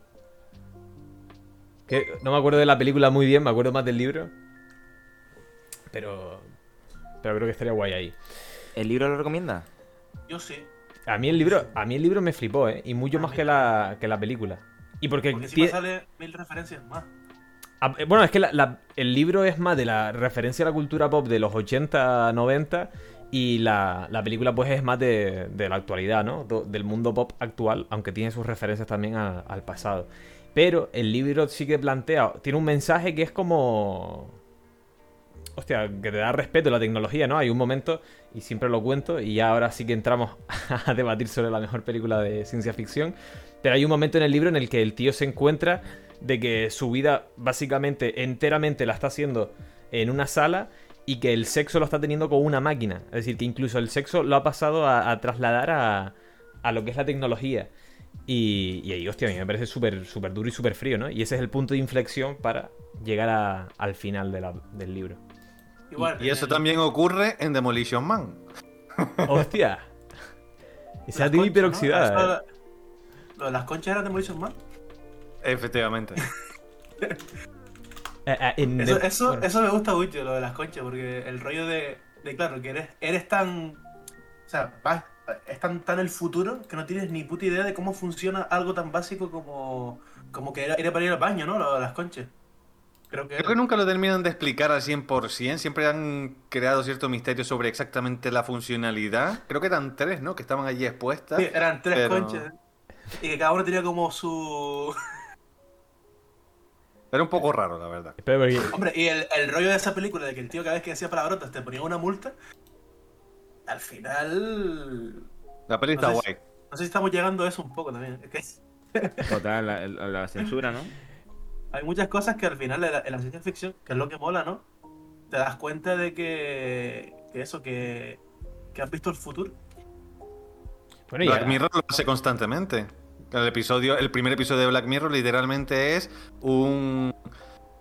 Que no me acuerdo de la película muy bien, me acuerdo más del libro. Pero pero creo que estaría guay ahí. ¿El libro lo recomienda? Yo sí. A mí el libro, a mí el libro me flipó, ¿eh? Y mucho A más que la, que la película. Y porque, Porque encima tie- sale mil referencias más. Ah, eh, Bueno, es que el libro es más de la referencia a la cultura pop de los 80, 90 y la, la película pues es más de, la actualidad, ¿no? Del mundo pop actual, aunque tiene sus referencias también al pasado. Pero el libro sí que plantea, tiene un mensaje que es como... Hostia, que te da respeto a la tecnología, ¿no? Hay un momento, y siempre lo cuento, y ya ahora sí que entramos a debatir sobre la mejor película de ciencia ficción. Pero hay un momento en el libro en el que el tío se encuentra de que su vida básicamente enteramente la está haciendo en una sala y que el sexo lo está teniendo con una máquina. Es decir, que incluso el sexo lo ha pasado a, a trasladar a, a lo que es la tecnología. Y, y ahí, hostia, a mí me parece súper súper duro y súper frío, ¿no? Y ese es el punto de inflexión para llegar a- al final de la- del libro. Igual, Y eso también ocurre en Demolition Man. ¡Hostia! Esa las tiene hiperoxidada. ¿eh? Lo de las conchas Demolition Man. Efectivamente. Eh, eh, Eso, eso, bueno. eso me gusta mucho, lo de las conchas, porque el rollo de, de claro, que eres, eres tan. O sea, vas, es tan, tan el futuro que no tienes ni puta idea de cómo funciona algo tan básico como, como que era, era para ir al baño, ¿no? Lo de las conchas. Creo que. Creo que nunca lo terminan de explicar al 100%. Siempre han creado cierto misterio sobre exactamente la funcionalidad. Creo que eran tres, ¿no? Que estaban allí expuestas. Sí, eran tres pero- conchas. Y que cada uno tenía como su. Era un poco raro, la verdad. Hombre, y el, el rollo de esa película de que el tío cada vez que decía palabrotas te ponía una multa. Al final. La peli No está sé guay. No sé si estamos llegando a eso un poco también. Es que Total, la, la- la censura, ¿no? hay muchas cosas que al final en la, en la ciencia ficción, que es lo que mola, ¿no? Te das cuenta de que. que eso, que. que has visto el futuro. bueno, y Black ahora- Mirror lo hace constantemente. El episodio, el primer episodio de Black Mirror literalmente es un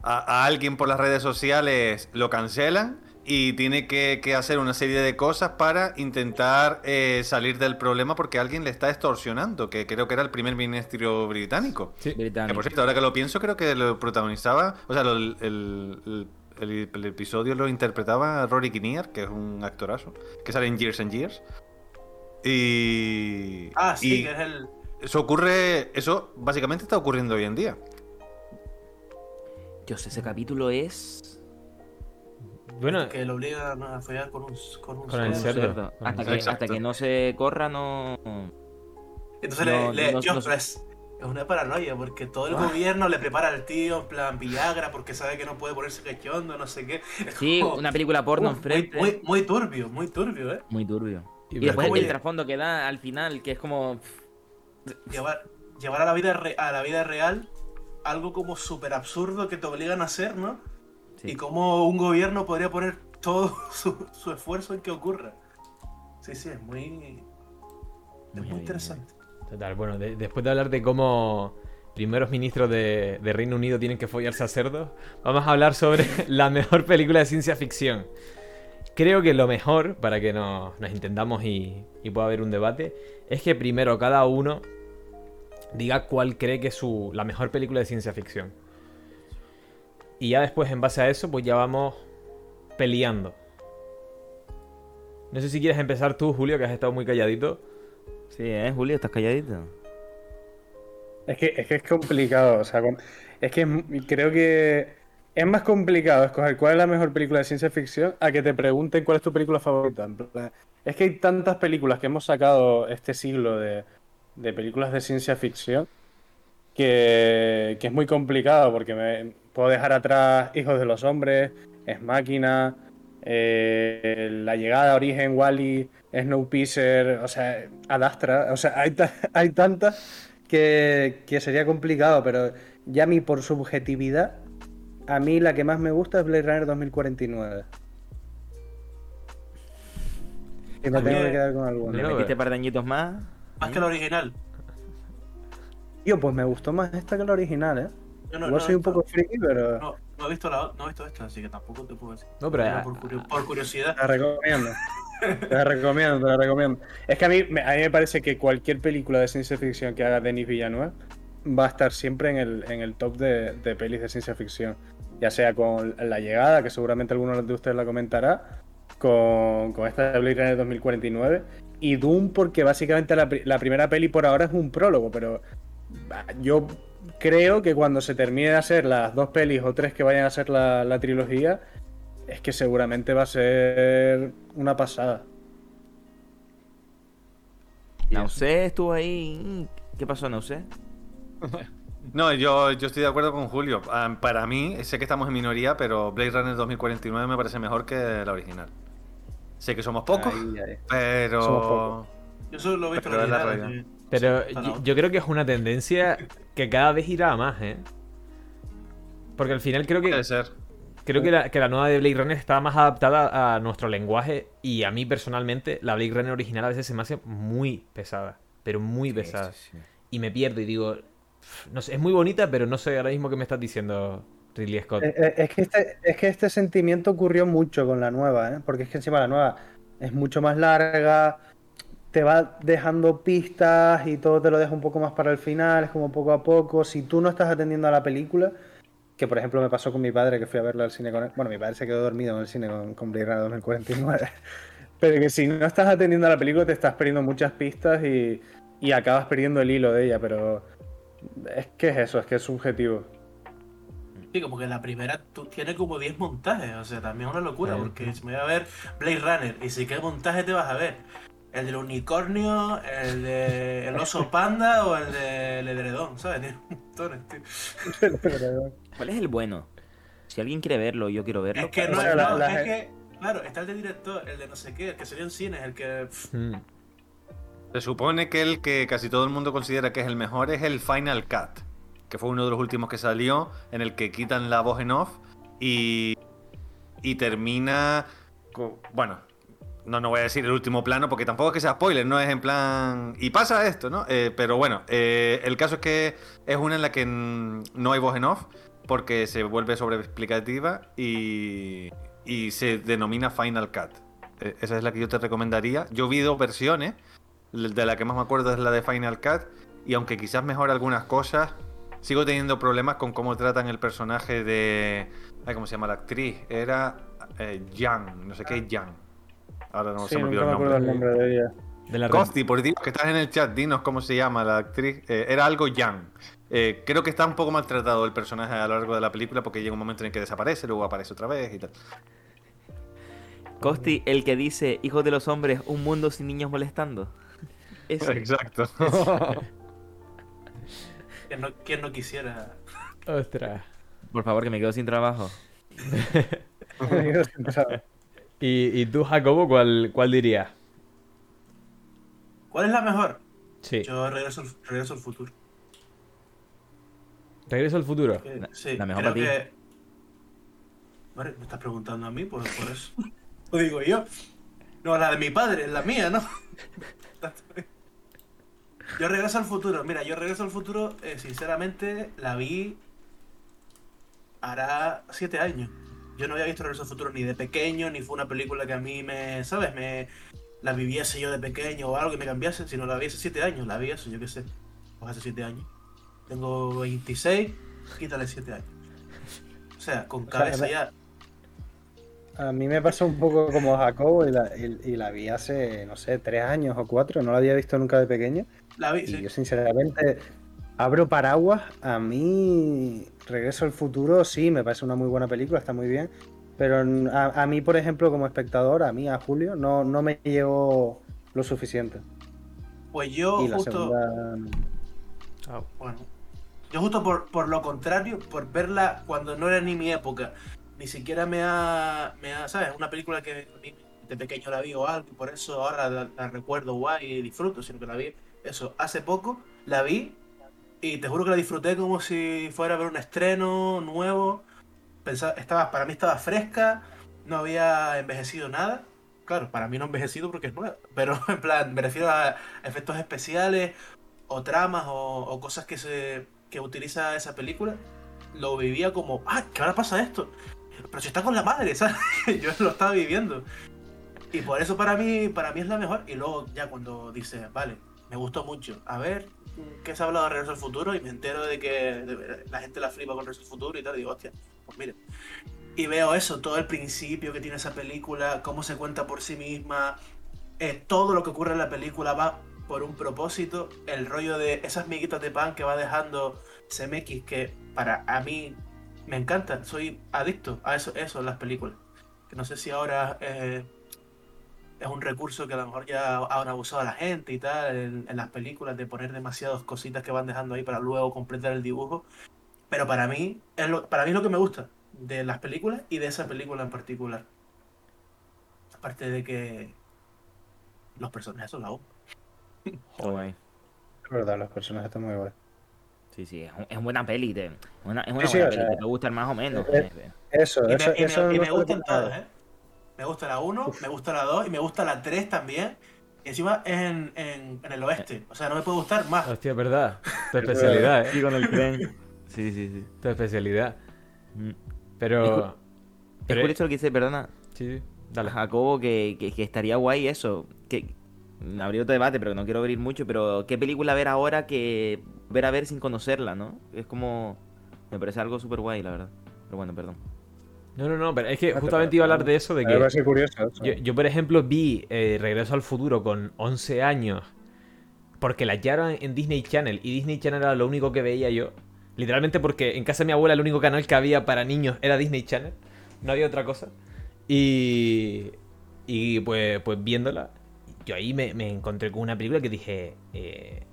a, a alguien por las redes sociales lo cancelan y tiene que, que hacer una serie de cosas para intentar eh, salir del problema porque alguien le está extorsionando, que creo que era el primer ministro británico. Sí. Que Británico. por cierto, ahora que lo pienso, creo que lo protagonizaba, o sea, lo- el, el- el- el episodio lo interpretaba Rory Kinnear, que es un actorazo, que sale en Years and Years. Y. Ah, sí, y que es el. Eso ocurre, eso básicamente está ocurriendo hoy en día. Dios, ese capítulo es. Bueno, que lo obliga a follar con un. con, un Con el cerdo. cerdo. Hasta el que, hasta que no se corra, no. Entonces No, le, le- no- yo, no- pero es, es una paranoia, porque todo el Ah. gobierno le prepara al tío en plan Viagra porque sabe que no puede ponerse cachondo, no sé qué. Es Sí, como- una película porno Uf, enfrente. Muy, muy, muy turbio, muy turbio, ¿eh? Muy turbio. Y Y después el Oye. trasfondo que da al final, que es como. Llevar, llevar a, la vida re- a la vida real algo como súper absurdo que te obligan a hacer, ¿no? Sí. Y cómo un gobierno podría poner todo su, su esfuerzo en que ocurra. Sí, sí, es muy. Muy Es heavy, muy interesante. Total, bueno, de- después de hablar de cómo primeros ministros de, de Reino Unido tienen que follarse a cerdos, vamos a hablar sobre la mejor película de ciencia ficción. Creo que lo mejor, para que nos, nos entendamos y, y pueda haber un debate, es que primero cada uno diga cuál cree que es su, la mejor película de ciencia ficción. Y ya después, en base a eso, pues ya vamos peleando. No sé si quieres empezar tú, Julio, que has estado muy calladito. Sí, ¿eh, Julio? ¿Estás calladito? Es que, es que es complicado, o sea, con- es que creo que es más complicado escoger cuál es la mejor película de ciencia ficción a que te pregunten cuál es tu película favorita. Es que hay tantas películas que hemos sacado este siglo de, de películas de ciencia ficción que, que es muy complicado porque me puedo dejar atrás Hijos de los Hombres, Es Máquina, eh, La Llegada, Origen, Wally, Snowpiercer, o sea, Adastra, o sea, hay, hay tantas que, que sería complicado, pero ya mí por subjetividad, a mí la que más me gusta es Blade Runner 2049. Y me tengo que quedar con ¿Le alguna. No, metiste par de añitos más? Más que la original. Tío, pues me gustó más esta que la original, ¿eh? Yo no, Igual no- soy un poco friki, pero no, no he visto la, no he visto esta, así que tampoco te puedo decir. No, pero- Pero por, curio- por curiosidad. te la recomiendo. Te la recomiendo, te la recomiendo. Es que a mí, me- a mí me parece que cualquier película de ciencia ficción que haga Denis Villeneuve va a estar siempre en el, en el top de, de pelis de ciencia ficción. Ya sea con La Llegada, que seguramente alguno de ustedes la comentará, con, con esta de Blade Runner 2049, y Doom porque básicamente la, la primera peli por ahora es un prólogo, pero bah, yo creo que cuando se termine de hacer las dos pelis o tres que vayan a ser la, la trilogía, es que seguramente va a ser una pasada. Nausé estuvo ahí. ¿Qué pasó, Nausé? No, yo, yo estoy de acuerdo con Julio. Ah, para mí, sé que estamos en minoría, pero Blade Runner 2049 me parece mejor que la original. Sé que somos pocos, Ahí, ahí. Somos pero... pocos. Yo solo lo he visto Pero la es la original. realidad. Pero yo, creo que es una tendencia que cada vez irá a más, ¿eh? Porque al final creo que Puede ser. creo que la, que la nueva de Blade Runner está más adaptada a nuestro lenguaje y a mí personalmente la Blade Runner original a veces se me hace muy pesada, pero muy pesada. Y me pierdo y digo, "Pff, es muy bonita, pero no sé ahora mismo qué me estás diciendo Ridley Scott. Eh, eh, Es que, este, es que este sentimiento ocurrió mucho con la nueva, ¿eh? porque es que encima la nueva es mucho más larga, te va dejando pistas y todo te lo deja un poco más para el final, es como poco a poco. Si tú no estás atendiendo a la película, que por ejemplo me pasó con mi padre que fui a verla al cine con él, bueno, mi padre se quedó dormido en el cine con, con Blade Runner 2049, pero que si no estás atendiendo a la película te estás perdiendo muchas pistas y, y acabas perdiendo el hilo de ella, pero es que es eso, es que es subjetivo. Sí, como que la primera tú, tiene como 10 montajes, o sea, también es una locura, Sí. porque si me voy a ver Blade Runner, y si qué montaje te vas a ver, el del unicornio, el de el oso panda o el del edredón, ¿sabes? Tiene un directores, tío. ¿Cuál es el bueno? Si alguien quiere verlo, yo quiero verlo. Es que no, la- no, la- es que, claro, está el de director, el de no sé qué, el que salió en cines, el que. pff, Mm. Se supone que el que casi todo el mundo considera que es el mejor es el Final Cut, que fue uno de los últimos que salió, en el que quitan la voz en off y, y termina. bueno, no, no voy a decir el último plano porque tampoco es que sea spoiler, no es en plan. Y pasa esto, ¿no? Eh, pero bueno, eh, el caso es que es una en la que no hay voz en off porque se vuelve sobreexplicativa y, y se denomina Final Cut. Eh, esa es la que yo te recomendaría. Yo vi dos versiones. De la que más me acuerdo es la de Final Cut. Y aunque quizás mejora algunas cosas, sigo teniendo problemas con cómo tratan el personaje de. ay, ¿Cómo se llama la actriz? Era eh, Yang, no sé qué, Yang. Ahora no sí, se me olvidó el acuerdo el nombre. nombre de ella. De la red. Costi, por Dios, que estás en el chat, dinos cómo se llama la actriz. Eh, era algo Yang. Eh, creo que está un poco maltratado el personaje a lo largo de la película porque llega un momento en el que desaparece, luego aparece otra vez y tal. Costi, el que dice, hijos de los hombres, un mundo sin niños molestando. Ese. Exacto. que no, ¿Quién no quisiera? Ostras. Por favor, que me quedo sin trabajo. ¿Y, y tú, Jacobo, cuál, cuál dirías? ¿Cuál es la mejor? Sí. Yo regreso, al- regreso al futuro. Regreso al futuro. Que- La- sí, la mejor creo para ti. que. Vale, me estás preguntando a mí por, por eso. Lo digo yo. No, la de mi padre, es la mía, ¿no? Yo regreso al futuro. Mira, yo regreso al futuro, eh, sinceramente, la vi hará siete años. Yo no había visto Regreso al Futuro ni de pequeño, ni fue una película que a mí me, ¿sabes? Me la viviese yo de pequeño o algo que me cambiase, sino la vi hace siete años, la vi eso, yo qué sé, pues hace siete años. Tengo 26, quítale siete años. O sea, con cabeza ya. A mí me pasó un poco como Jacobo y la, y- y la vi hace, no sé, tres años o cuatro. No la había visto nunca de pequeño. La vi, Y sí. yo sinceramente abro paraguas. A mí Regreso al futuro sí, me parece una muy buena película, está muy bien. Pero a, a mí, por ejemplo, como espectador, a mí, a Julio, no, no me llegó lo suficiente. Pues yo y la justo. segunda... Bueno, yo justo por, por lo contrario, por verla cuando no era ni mi época, ni siquiera me ha, me ha ¿sabes? Una película que de pequeño la vi o algo, y por eso ahora la, la recuerdo guay y disfruto, sino que la vi, eso, hace poco, la vi y te juro que la disfruté como si fuera a ver un estreno nuevo. Pensaba, estaba, para mí estaba fresca, no había envejecido nada. Claro, para mí no envejecido porque es nueva, pero en plan, me refiero a efectos especiales, o tramas o, cosas que se que utiliza esa película, lo vivía como, ah, ¿qué ahora pasa esto? Pero si está con la madre, ¿sabes? Yo lo estaba viviendo. Y por eso para mí, para mí es la mejor. Y luego ya cuando dice, vale, me gustó mucho. A ver, ¿qué se ha hablado de Regreso al Futuro? Y me entero de que la gente la flipa con Regreso al Futuro y tal. Y digo, hostia, pues mire. Y veo eso, todo el principio que tiene esa película, cómo se cuenta por sí misma, eh, todo lo que ocurre en la película va por un propósito, el rollo de esas miguitas de pan que va dejando CMX, que para a mí me encanta, soy adicto a eso, eso en las películas. No sé si ahora eh, es un recurso que a lo mejor ya han abusado a la gente y tal, en, en las películas, de poner demasiadas cositas que van dejando ahí para luego completar el dibujo. Pero para mí, es lo, para mí es lo que me gusta de las películas y de esa película en particular. Aparte de que los personajes son la bomba. Guay. Es verdad, los personajes están muy buenos. Sí, sí, es, un- es buena peli. Te, una, es una Sí, sí, buena o peli, sea, te puede gustar más o menos. Eso, Y me, eso, y me- eso y me lo gustan todas, ¿eh? Me gusta la 1, me gusta la 2 y me gusta la 3 también. Y encima es en, en, en el oeste. O sea, no me puede gustar más. Hostia, es verdad. Tu especialidad, Sí, ¿eh? con el tren. Sí, sí, sí. Tu especialidad. Mm. Pero... Es pero- curioso lo que dice, perdona, Sí, sí. Dale. Jacobo, que, que, que estaría guay eso. Que, abrir otro debate, pero no quiero abrir mucho. Pero, ¿qué película ver ahora que ver a ver sin conocerla, no? Es como. Me parece algo súper guay, la verdad. Pero bueno, perdón. No, no, no, pero es que Ah, justamente iba a hablar de eso, de que curioso. eso. yo, yo, por ejemplo, vi eh, Regreso al Futuro con 11 años porque la echaron en Disney Channel y Disney Channel era lo único que veía yo. Literalmente porque en casa de mi abuela el único canal que había para niños era Disney Channel. No había otra cosa. Y, y pues, pues viéndola, yo ahí me, me encontré con una película que dije, eh,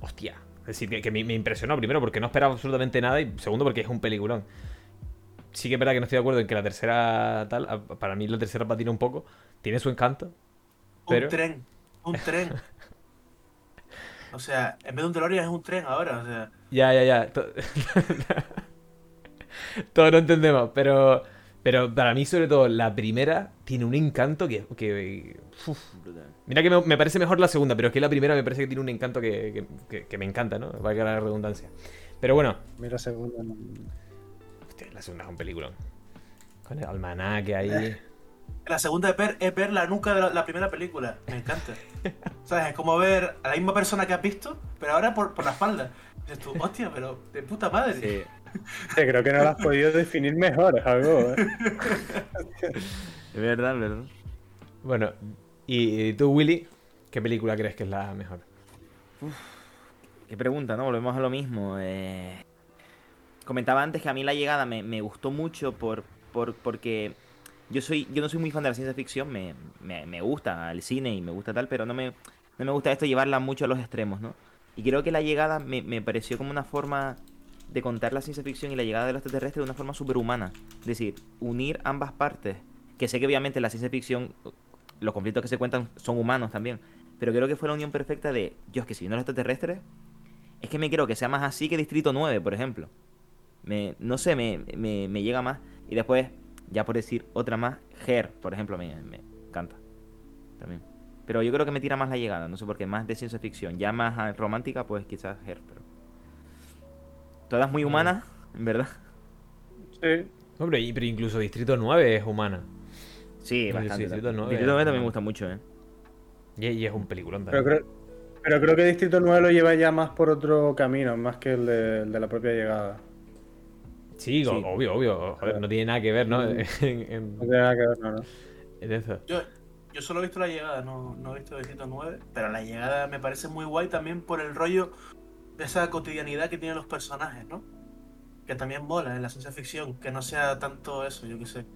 hostia, Es decir, que, que me, me impresionó, primero porque no esperaba absolutamente nada y segundo porque es un peliculón. Sí que es verdad que no estoy de acuerdo en que la tercera tal, para mí la tercera patina un poco, tiene su encanto, pero... Un tren, un tren. O sea, en vez de un DeLorean es un tren ahora, o sea. Ya, ya, ya. to- Todos lo entendemos, pero, pero para mí sobre todo la primera tiene un encanto que... que uf. Mira que me, me parece mejor la segunda, pero es que la primera me parece que tiene un encanto que, que- que- que me encanta, ¿no? Valga la redundancia. Pero bueno, Mira, segunda. no- hostia, la segunda es un peliculón. Con el almanaque ahí. La segunda es ver, es ver la nuca de la, la primera película. Me encanta. ¿Sabes? Es como ver a la misma persona que has visto, pero ahora por, por la espalda. Dices tú, hostia, pero de puta madre. Sí. Sí, creo que no lo has podido definir mejor, es algo, ¿eh? Es verdad, es verdad. Bueno, y tú, Willy, ¿qué película crees que es la mejor? Qué pregunta, ¿no? Volvemos a lo mismo. eh. Comentaba antes que a mí la llegada me, me gustó mucho por, por, porque yo soy yo no soy muy fan de la ciencia ficción, me, me, me gusta el cine y me gusta tal, pero no me, no me gusta esto llevarla mucho a los extremos, ¿no? Y creo que la llegada me, me pareció como una forma de contar la ciencia ficción y la llegada de los extraterrestres de una forma superhumana. Es decir, unir ambas partes. Que sé que obviamente la ciencia ficción, los conflictos que se cuentan son humanos también. Pero creo que fue la unión perfecta de, es que si no los extraterrestres, es que me quiero que sea más así que Distrito 9, por ejemplo. Me, no sé, me, me, me llega más. Y después, ya por decir otra más, Her, por ejemplo, me, me encanta. También. Pero yo creo que me tira más la llegada, no sé por qué, más de ciencia ficción. Ya más ah, romántica, pues quizás Her, pero. Todas muy humanas, en verdad. Sí. Hombre, y- pero incluso Distrito 9 es humana. Sí, bastante. Distrito también. 9 Distrito 9 también me gusta mucho, eh. Y, y es un peliculón Pero también. creo, pero creo que Distrito 9 lo lleva ya más por otro camino, más que el de, el de la propia llegada. Sí, obvio, obvio. Joder, no tiene nada que ver, ¿no? en, en- No tiene nada que ver, no, no. en eso. Yo, yo solo he visto la llegada, no, no he visto Distrito 9, pero la llegada me parece muy guay también por el rollo de esa cotidianidad que tienen los personajes, ¿no? Que también mola en la ciencia ficción, que no sea tanto eso, yo qué sé,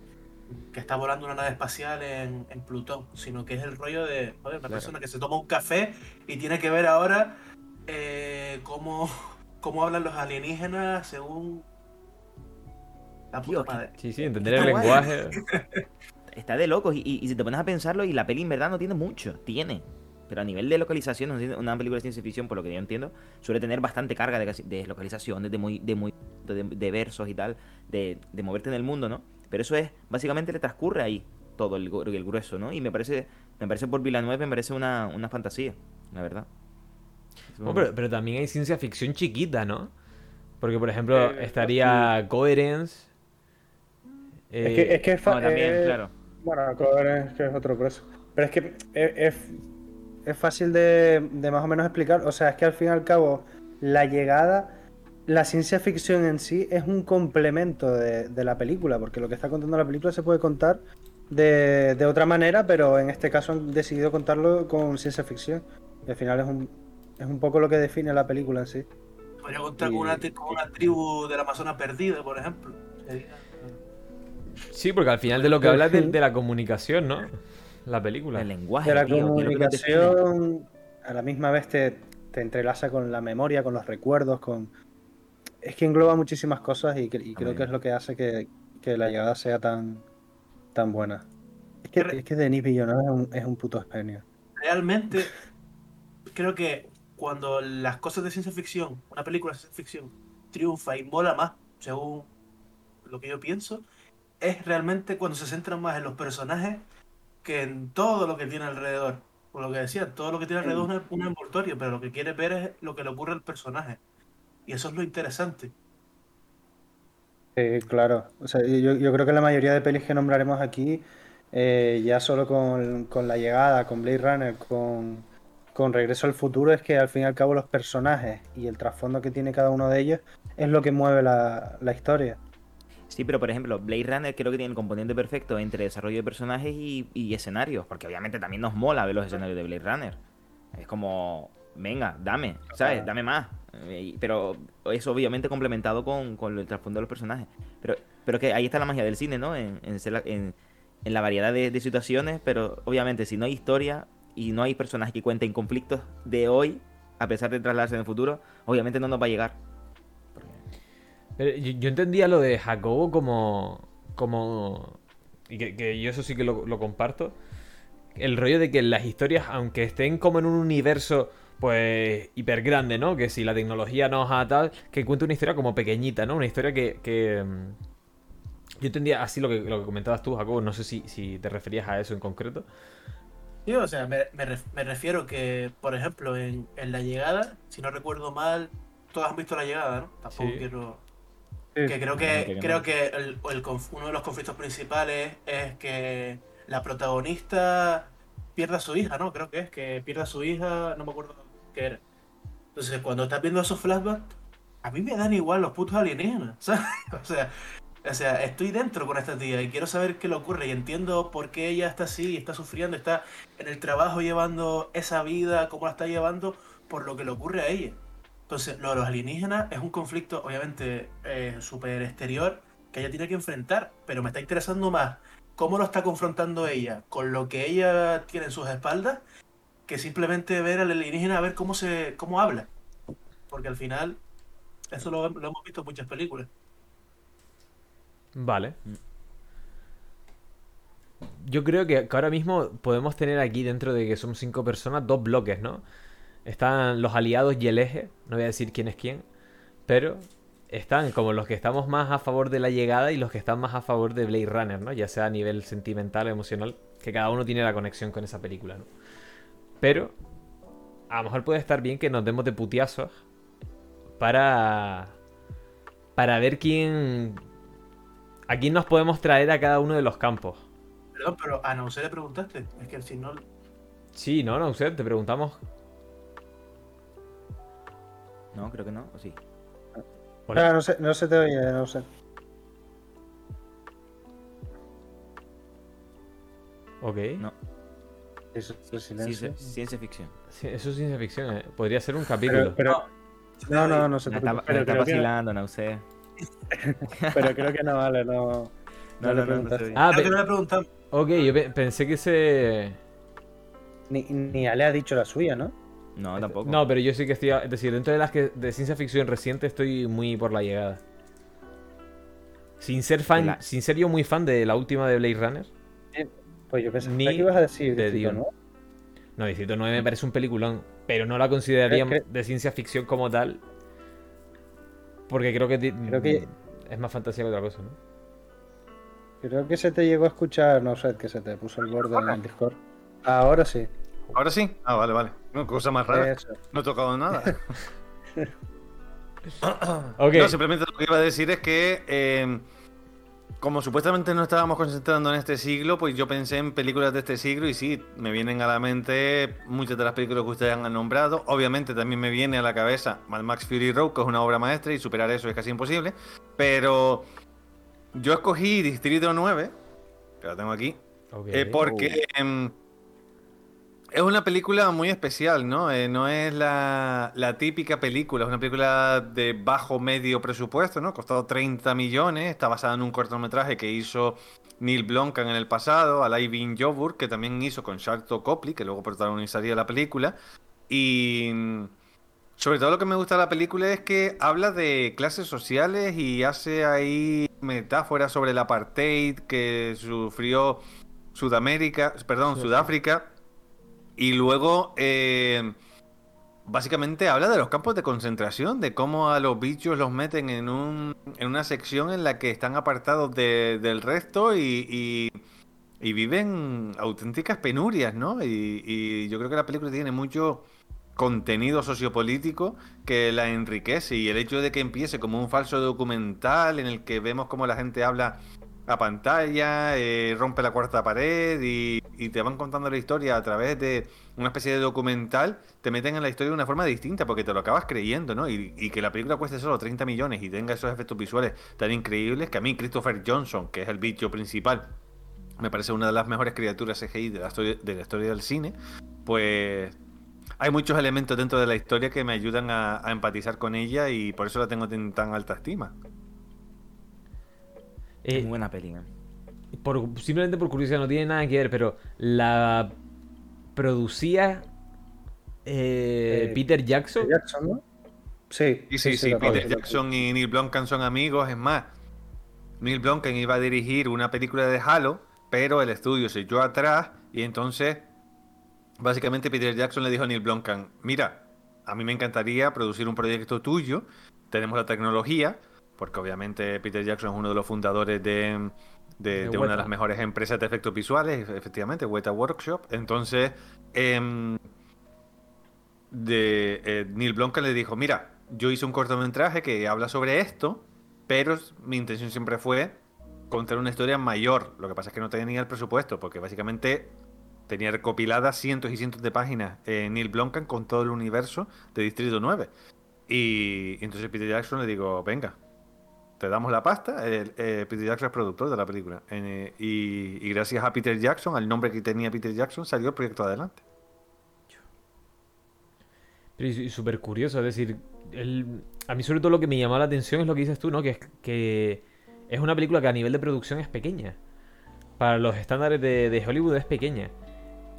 que está volando una nave espacial en, en Plutón, sino que es el rollo de joder, una Claro. persona que se toma un café y tiene que ver ahora eh, cómo, cómo hablan los alienígenas según la puta madre. Sí, sí, entender el lenguaje. Está de locos. Y, y- y si te pones a pensarlo, y la peli en verdad no tiene mucho. Tiene. Pero a nivel de localización, una película de ciencia ficción, por lo que yo entiendo, suele tener bastante carga de, casi- de localización, de, muy, de, muy, de, de versos y tal, de, de moverte en el mundo, ¿no? Pero eso es, básicamente le transcurre ahí todo el, gru- el grueso, ¿no? Y me parece, me parece por Villanueva, me parece una, una fantasía, la verdad. Oh, pero, pero también hay ciencia ficción chiquita, ¿no? Porque, por ejemplo, Eh, estaría Coherence. Es eh, que es, que es fa- No, también, eh, claro. Bueno, Coherence, que es otro preso. Pero es que es, es- es fácil de, de más o menos explicar. O sea, es que al fin y al cabo, la llegada, la ciencia ficción en sí es un complemento de, de la película, porque lo que está contando la película se puede contar de, de otra manera, pero en este caso han decidido contarlo con ciencia ficción. Y al final es un, es un poco lo que define la película en sí. Podría contar Y- con, una, con una tribu del Amazonas perdida, por ejemplo. Sería- Sí, porque al final de lo que habla es de, de la comunicación, ¿no? La película. El lenguaje, de la tío, comunicación a la misma vez te, te entrelaza con la memoria, con los recuerdos, con es que engloba muchísimas cosas y, cre- y creo que es lo que hace que, que la llegada sea tan tan buena. Es que, es que Denis Villeneuve es un, es un puto genio. Realmente, creo que cuando las cosas de ciencia ficción, una película de ciencia ficción, triunfa y mola más, según lo que yo pienso, es realmente cuando se centran más en los personajes que en todo lo que tiene alrededor. Por lo que decía, todo lo que tiene alrededor es un envoltorio, pero lo que quiere ver es lo que le ocurre al personaje. Y eso es lo interesante. Sí, claro. O sea, yo, yo creo que la mayoría de pelis que nombraremos aquí, eh, ya solo con, con la llegada, con Blade Runner, con, con Regreso al Futuro, es que al fin y al cabo los personajes y el trasfondo que tiene cada uno de ellos es lo que mueve la, la historia. Sí, pero por ejemplo, Blade Runner creo que tiene el componente perfecto entre desarrollo de personajes y, y escenarios, porque obviamente también nos mola ver los escenarios de Blade Runner. Es como, venga, dame, ¿sabes? Dame más. Eh, Pero eso obviamente complementado con, con el trasfondo de los personajes. Pero, pero que ahí está la magia del cine, ¿no? En, en, en- en la variedad de, de situaciones, pero obviamente si no hay historia y no hay personajes que cuenten conflictos de hoy, a pesar de trasladarse en el futuro, obviamente no nos va a llegar. Yo, entendía lo de Jacobo como. como. Y que, que yo eso sí que lo, lo comparto. El rollo de que las historias, aunque estén como en un universo, pues, hiper grande, ¿no? Que si la tecnología nos ha tal, que cuente una historia como pequeñita, ¿no? Una historia que. que, mm, yo entendía así lo que, lo que comentabas tú, Jacobo. No sé si, si te referías a eso en concreto. Sí, o sea, me, me ref- me refiero que, por ejemplo, en, en La Llegada, si no recuerdo mal, todos han visto La Llegada, ¿no? Tampoco Sí. quiero... Sí, Que creo que, creo que el- el conf- uno de los conflictos principales es que la protagonista pierda a su hija, ¿no? Creo que es que pierda a su hija, no me acuerdo qué era. Entonces, cuando estás viendo esos flashbacks, a mí me dan igual los putos alienígenas, ¿sabes? O sea, o sea, estoy dentro con esta tía y quiero saber qué le ocurre y entiendo por qué ella está así, está sufriendo, está en el trabajo llevando esa vida, cómo la está llevando, por lo que le ocurre a ella. Entonces, lo de los alienígenas es un conflicto, obviamente, eh, súper exterior que ella tiene que enfrentar, pero me está interesando más cómo lo está confrontando ella con lo que ella tiene en sus espaldas que simplemente ver al alienígena a ver cómo se cómo habla. Porque al final, eso lo, hemos visto en muchas películas. Vale. Yo creo que, ahora mismo podemos tener aquí, dentro de que somos cinco personas, dos bloques, ¿no? Están los aliados y el eje. No voy a decir quién es quién. Pero están como los que estamos más a favor de la llegada y los que están más a favor de Blade Runner, ¿no? Ya sea a nivel sentimental o emocional. Que cada uno tiene la conexión con esa película, ¿no? Pero a lo mejor puede estar bien que nos demos de putiazos para. Para ver quién. A quién nos podemos traer a cada uno de los campos. Perdón, pero a no se le preguntaste. Es que si no. Sí, no, usted, te preguntamos. No, creo que no, o sí. Hola. Ah, no, se, no se te oye, no sé. Ok. No. Eso es silencio. ciencia ficción. Sí, eso es ciencia ficción. eh. Podría ser un capítulo. Pero, pero- no, no, no se te está, me pero, está creo que, vacilando, no sé. pero creo que no vale, no. No, no, le no, no, preguntaste. sé. Ah, Creo que pe- no le preguntamos. ok, yo pe- pensé que se. Ni, ni Ale ha dicho la suya, ¿no? No, tampoco. No, pero yo sí que estoy. a- Es decir, dentro de las que de ciencia ficción reciente estoy muy por la llegada. Sin ser fan, La- sin ser yo muy fan de la última de Blade Runner. Pues yo pensé Ni que ibas a decir de Distrito. ¿no? No, Distrito 9 me parece un peliculón, pero no la consideraría que- de ciencia ficción como tal. Porque creo que, Creo que- es más fantasía que otra cosa, ¿no? Creo que se te llegó a escuchar, no sé, que se te puso el borde en el Discord. Ahora sí. ¿Ahora sí? Ah, vale, vale. No, cosa más rara. Eso. No he tocado nada. No, simplemente lo que iba a decir es que, eh, como supuestamente no estábamos concentrando en este siglo, pues yo pensé en películas de este siglo y sí, me vienen a la mente muchas de las películas que ustedes han nombrado. Obviamente también me viene a la cabeza Mad Max Fury Road, que es una obra maestra y superar eso es casi imposible. Pero yo escogí Distrito 9, que la tengo aquí, eh, porque em, es una película muy especial, ¿no? Eh, no es la, la típica película, es una película de bajo medio presupuesto, ¿no? Ha costado 30 millones, está basada en un cortometraje que hizo Neil Blomkamp en el pasado, Alay Bin Jobur, que también hizo con Sharkto Copley, que luego protagonizaría la película. Y mm, sobre todo lo que me gusta de la película es que habla de clases sociales y hace ahí metáforas sobre el apartheid que sufrió Sudamérica, perdón, Sí, Sudáfrica. Y luego, eh, básicamente habla de los campos de concentración, de cómo a los bichos los meten en, un, en una sección en la que están apartados de- del resto y, y- y viven auténticas penurias, ¿no? Y, y yo creo que la película tiene mucho contenido sociopolítico que la enriquece y el hecho de que empiece como un falso documental en el que vemos cómo la gente habla a pantalla, eh, rompe la cuarta pared y, te van contando la historia a través de una especie de documental, te meten en la historia de una forma distinta porque te lo acabas creyendo, ¿no? Y, y que la película cueste solo 30 millones y tenga esos efectos visuales tan increíbles que a mí Christopher Johnson, que es el bicho principal, me parece una de las mejores criaturas CGI de la historia, de la historia del cine, pues hay muchos elementos dentro de la historia que me ayudan a, a empatizar con ella y por eso la tengo en tan alta estima. Eh, Es muy buena peli, ¿eh? por, simplemente por curiosidad, no tiene nada que ver, pero la producía eh, Eh, Peter Jackson. Jackson, ¿no? Sí, Sí, sí, sí, Peter. Jackson y Neil Blomkamp son amigos. Es más, Neil Blomkamp iba a dirigir una película de Halo, pero el estudio se echó atrás y entonces, básicamente Peter Jackson le dijo a Neil Blomkamp, mira, a mí me encantaría producir un proyecto tuyo, tenemos la tecnología, porque obviamente Peter Jackson es uno de los fundadores de, de- De de una de las mejores empresas de efectos visuales, efectivamente, Weta Workshop. Entonces, em, de eh, Neil Blomkamp le dijo, mira, yo hice un cortometraje que habla sobre esto, pero mi intención siempre fue contar una historia mayor. Lo que pasa es que no tenía el presupuesto, porque básicamente tenía recopiladas cientos y cientos de páginas eh, Neil Blomkamp con todo el universo de Distrito 9. Y, entonces Peter Jackson le digo, venga, te damos la pasta. El- eh, Peter Jackson es productor de la película. Eh, y, gracias a Peter Jackson, al nombre que tenía Peter Jackson, salió el proyecto adelante. Pero y- súper curioso, es decir, a mí sobre todo lo que me llamó la atención es lo que dices tú, ¿no? Que es, que es una película que a nivel de producción es pequeña. Para los estándares de, Hollywood es pequeña.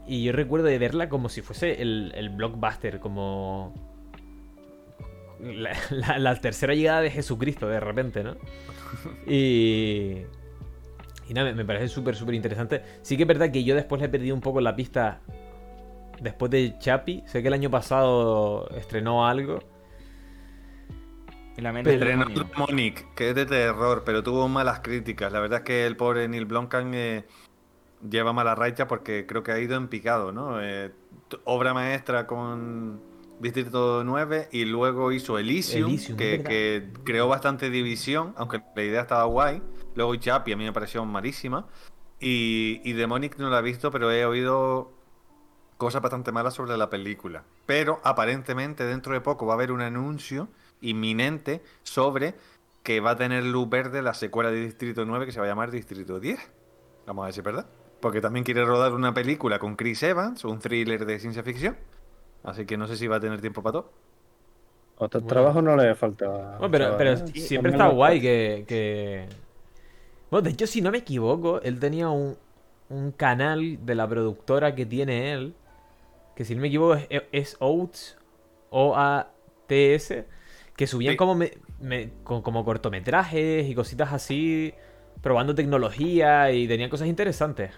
Y yo recuerdo de verla como si fuese el blockbuster, como la, la- la tercera llegada de Jesucristo de repente, ¿no? Y... Y nada, me, me parece súper, súper interesante. Sí que es verdad que yo después le he perdido un poco la pista después de Chapi. Sé que el año pasado estrenó algo. Y la mente Estrenó. Demonic, que es de terror, pero tuvo malas críticas. La verdad es que el pobre Neil Blomkamp eh, lleva mala racha porque creo que ha ido en picado, ¿no? Eh, obra maestra con Distrito 9 y luego hizo Elysium, Elysium, que, creó bastante división, aunque la idea estaba guay. Luego Chapi a mí me pareció malísima. Y, y Demonic no la he visto, pero he oído cosas bastante malas sobre la película. Pero aparentemente dentro de poco va a haber un anuncio inminente sobre que va a tener luz verde la secuela de Distrito 9 que se va a llamar Distrito 10. Vamos a ver si es verdad. Porque también quiere rodar una película con Chris Evans, un thriller de ciencia ficción. Así que no sé si va a tener tiempo para todo. Otro Bueno. trabajo no le falta. Bueno, pero, pero Sí, siempre está guay que, que- Bueno, de hecho, si no me equivoco, él tenía un, un canal de la productora que tiene él. Que si no me equivoco es, es Oats. O-A-T-S. Que subían Sí. como, me- me- co- como cortometrajes y cositas así. Probando tecnología y tenían cosas interesantes.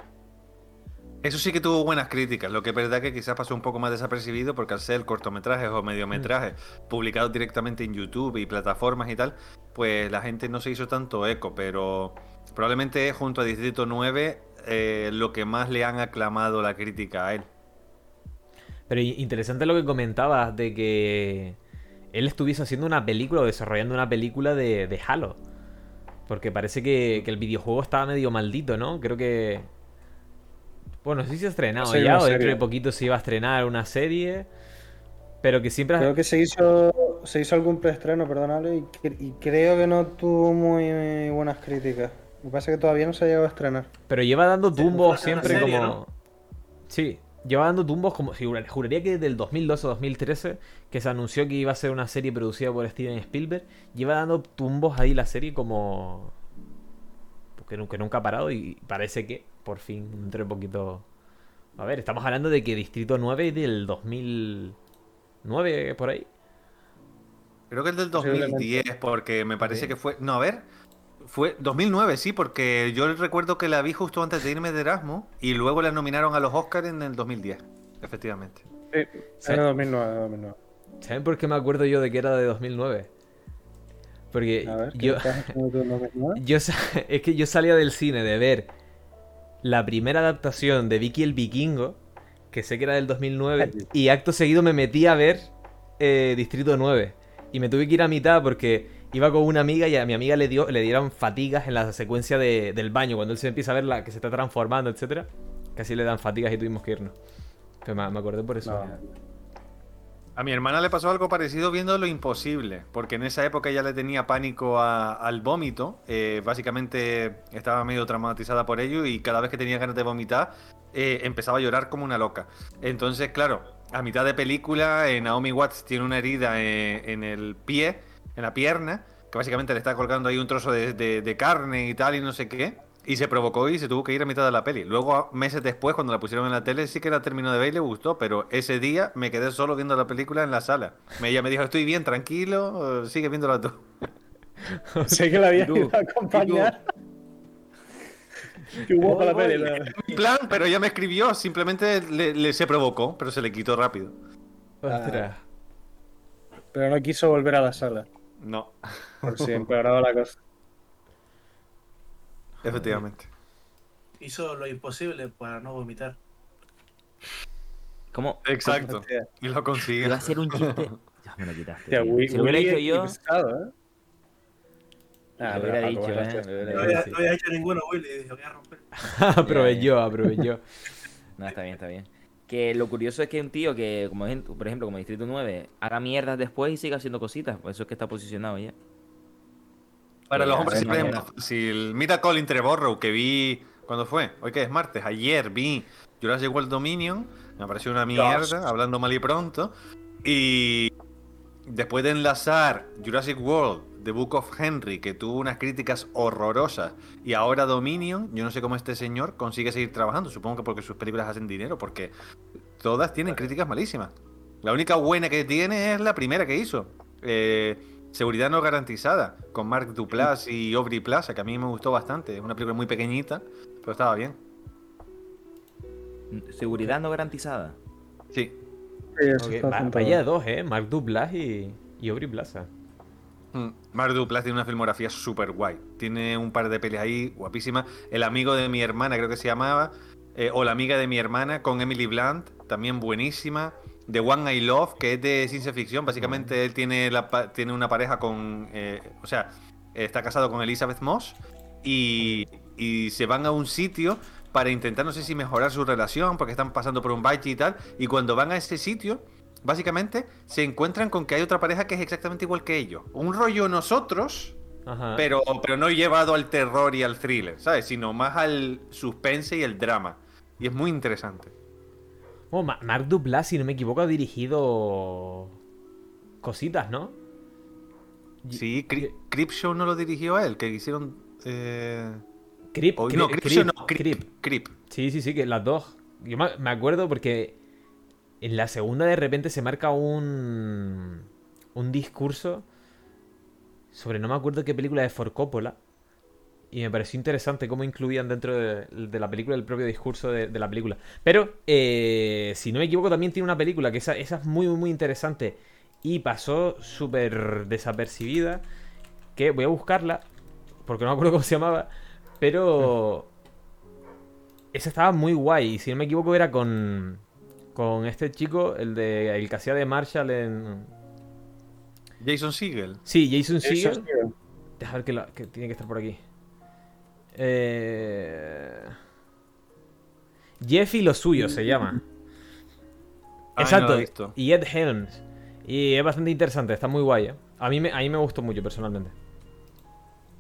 Eso sí que tuvo buenas críticas, lo que es verdad que quizás pasó un poco más desapercibido porque al ser cortometrajes o mediometrajes publicados directamente en YouTube y plataformas y tal, pues la gente no se hizo tanto eco, pero probablemente es junto a Distrito 9 eh, lo que más le han aclamado la crítica a él. Pero interesante lo que comentabas de que él estuviese haciendo una película o desarrollando una película de, de Halo. Porque parece que, que el videojuego estaba medio maldito, ¿no? Creo que... Bueno, si se ha estrenado Sí, ya o dentro de poquito se iba a estrenar una serie. Pero que siempre... Creo que se hizo, se hizo algún preestreno, perdonable, y, y creo que no tuvo muy buenas críticas. Lo que pasa es que todavía no se ha llegado a estrenar. Pero lleva dando tumbos siempre serie, como... ¿no? Sí, lleva dando tumbos como... sí, jura- Juraría que desde el 2012 o 2013, que se anunció que iba a ser una serie producida por Steven Spielberg, lleva dando tumbos ahí la serie como... Que nunca, nunca ha parado y parece que por fin dentro de poquito... A ver, estamos hablando de que Distrito 9 es del 2009 por ahí. Creo que es del Posiblemente. 2010 porque me parece Sí. que fue... No, a ver. Fue 2009, sí, porque yo recuerdo que la vi justo antes de irme de Erasmus y luego la nominaron a los Oscars en el 2010, efectivamente. Sí, era 2009, 2009. ¿Saben por qué me acuerdo yo de que era de 2009? Porque A ver, ¿qué yo... estás haciendo tú en 2009? Yo es que yo salía del cine de ver la primera adaptación de Vicky el Vikingo, que sé que era del 2009, y acto seguido me metí a ver eh, Distrito 9. Y me tuve que ir a mitad porque iba con una amiga y a mi amiga le dio le dieron fatigas en la secuencia de- del baño, cuando él se empieza a ver la que se está transformando, etcétera Casi le dan fatigas y tuvimos que irnos. Pero me, me acordé por eso. No. A mi hermana le pasó algo parecido viendo Lo Imposible, porque en esa época ella le tenía pánico al vómito, eh, básicamente estaba medio traumatizada por ello y cada vez que tenía ganas de vomitar eh, empezaba a llorar como una loca. Entonces, claro, a mitad de película eh, Naomi Watts tiene una herida en el pie, en la pierna, que básicamente le está colgando ahí un trozo de- de carne y tal y no sé qué. Y se provocó y se tuvo que ir a mitad de la peli. Luego, meses después, cuando la pusieron en la tele, sí que la terminó de ver y le gustó, pero ese día me quedé solo viendo la película en la sala. Ella me dijo, estoy bien, tranquilo, sigue viéndola tú. Sé que la había ido a acompañar. Qué guapa la peli. la- Mi plan, pero ella me escribió, simplemente le, le- se provocó, pero se le quitó rápido. Ostras. Pero no quiso volver a la sala. No, Por si empeoraba la cosa. Efectivamente. Hizo lo imposible para no vomitar. ¿Cómo? Exacto. Y lo consiguió. Iba a ser un chiste. Ya me lo quitaste. Wi- Si lo hubiera hecho yo, pesado, ¿eh? Ah, lo hubiera Paco, dicho, eh. lo No había, dicho. no había hecho ninguno, Willy. y Dije, voy a romper. aprovechó, aprovechó. No, está bien, está bien. Que lo curioso es que un tío que, como por ejemplo, como Distrito 9, haga mierdas después y siga haciendo cositas. Por eso es que está posicionado ya. Para los hombres siempre es más fácil. Mira Colin Trevorrow, que vi. ¿Cuándo fue? ¿Hoy que es martes? Ayer vi Jurassic World Dominion. Me pareció una mierda, hablando mal y pronto. Y después de enlazar Jurassic World, The Book of Henry, que tuvo unas críticas horrorosas, y ahora Dominion, yo no sé cómo este señor consigue seguir trabajando. Supongo que porque sus películas hacen dinero, porque todas tienen críticas malísimas. La única buena que tiene es la primera que hizo. Eh, Seguridad no garantizada, con Mark Duplass y Aubrey Plaza, que a mí me gustó bastante. Es una película muy pequeñita, pero estaba bien. Seguridad no garantizada. Sí. Sí, eso Ok, está va- apuntado. vaya dos, ¿eh? Mark Duplass y, y Aubrey Plaza. Mm, Mark Duplass tiene una filmografía súper guay. Tiene un par de pelis ahí guapísimas. El amigo de mi hermana, creo que se llamaba. eh, o la amiga de mi hermana, con Emily Blunt, también buenísima. The One I Love, que es de ciencia ficción. Básicamente él tiene, la, tiene una pareja con... eh, o sea, está casado con Elizabeth Moss. Y, y se van a un sitio para intentar, no sé si mejorar su relación, porque están pasando por un bache y tal. Y cuando van a ese sitio, básicamente se encuentran con que hay otra pareja que es exactamente igual que ellos. Un rollo nosotros, Ajá. pero, pero no llevado al terror y al thriller, ¿sabes? Sino más al suspense y el drama. Y es muy interesante. Oh, Ma- Mark Duplass, si no me equivoco, ha dirigido cositas, ¿no? Sí, Cri- Creepshow no lo dirigió él, que hicieron... Eh... Creep, no, Creep, no, Creep. Creep. Sí, sí, sí, que las dos. Yo me me acuerdo porque en la segunda de repente se marca un un discurso sobre no me acuerdo qué película de For Coppola y me pareció interesante cómo incluían dentro de, de la película el propio discurso de, de la película. Pero, eh, si no me equivoco, también tiene una película que esa, esa es muy, muy, muy interesante y pasó súper desapercibida. Que voy a buscarla porque no me acuerdo cómo se llamaba. Pero esa estaba muy guay. Y si no me equivoco, era con. Con este chico, el de. El que hacía de Marshall en. Jason Segel. Sí, Jason Segel. sí, Deja ver que, la- que tiene que estar por aquí. Eh... Jeff y lo suyo se llama. Ay, Exacto. y Ed Helms. Y es bastante interesante, está muy guay. ¿eh? A, mí me, a mí me gustó mucho personalmente.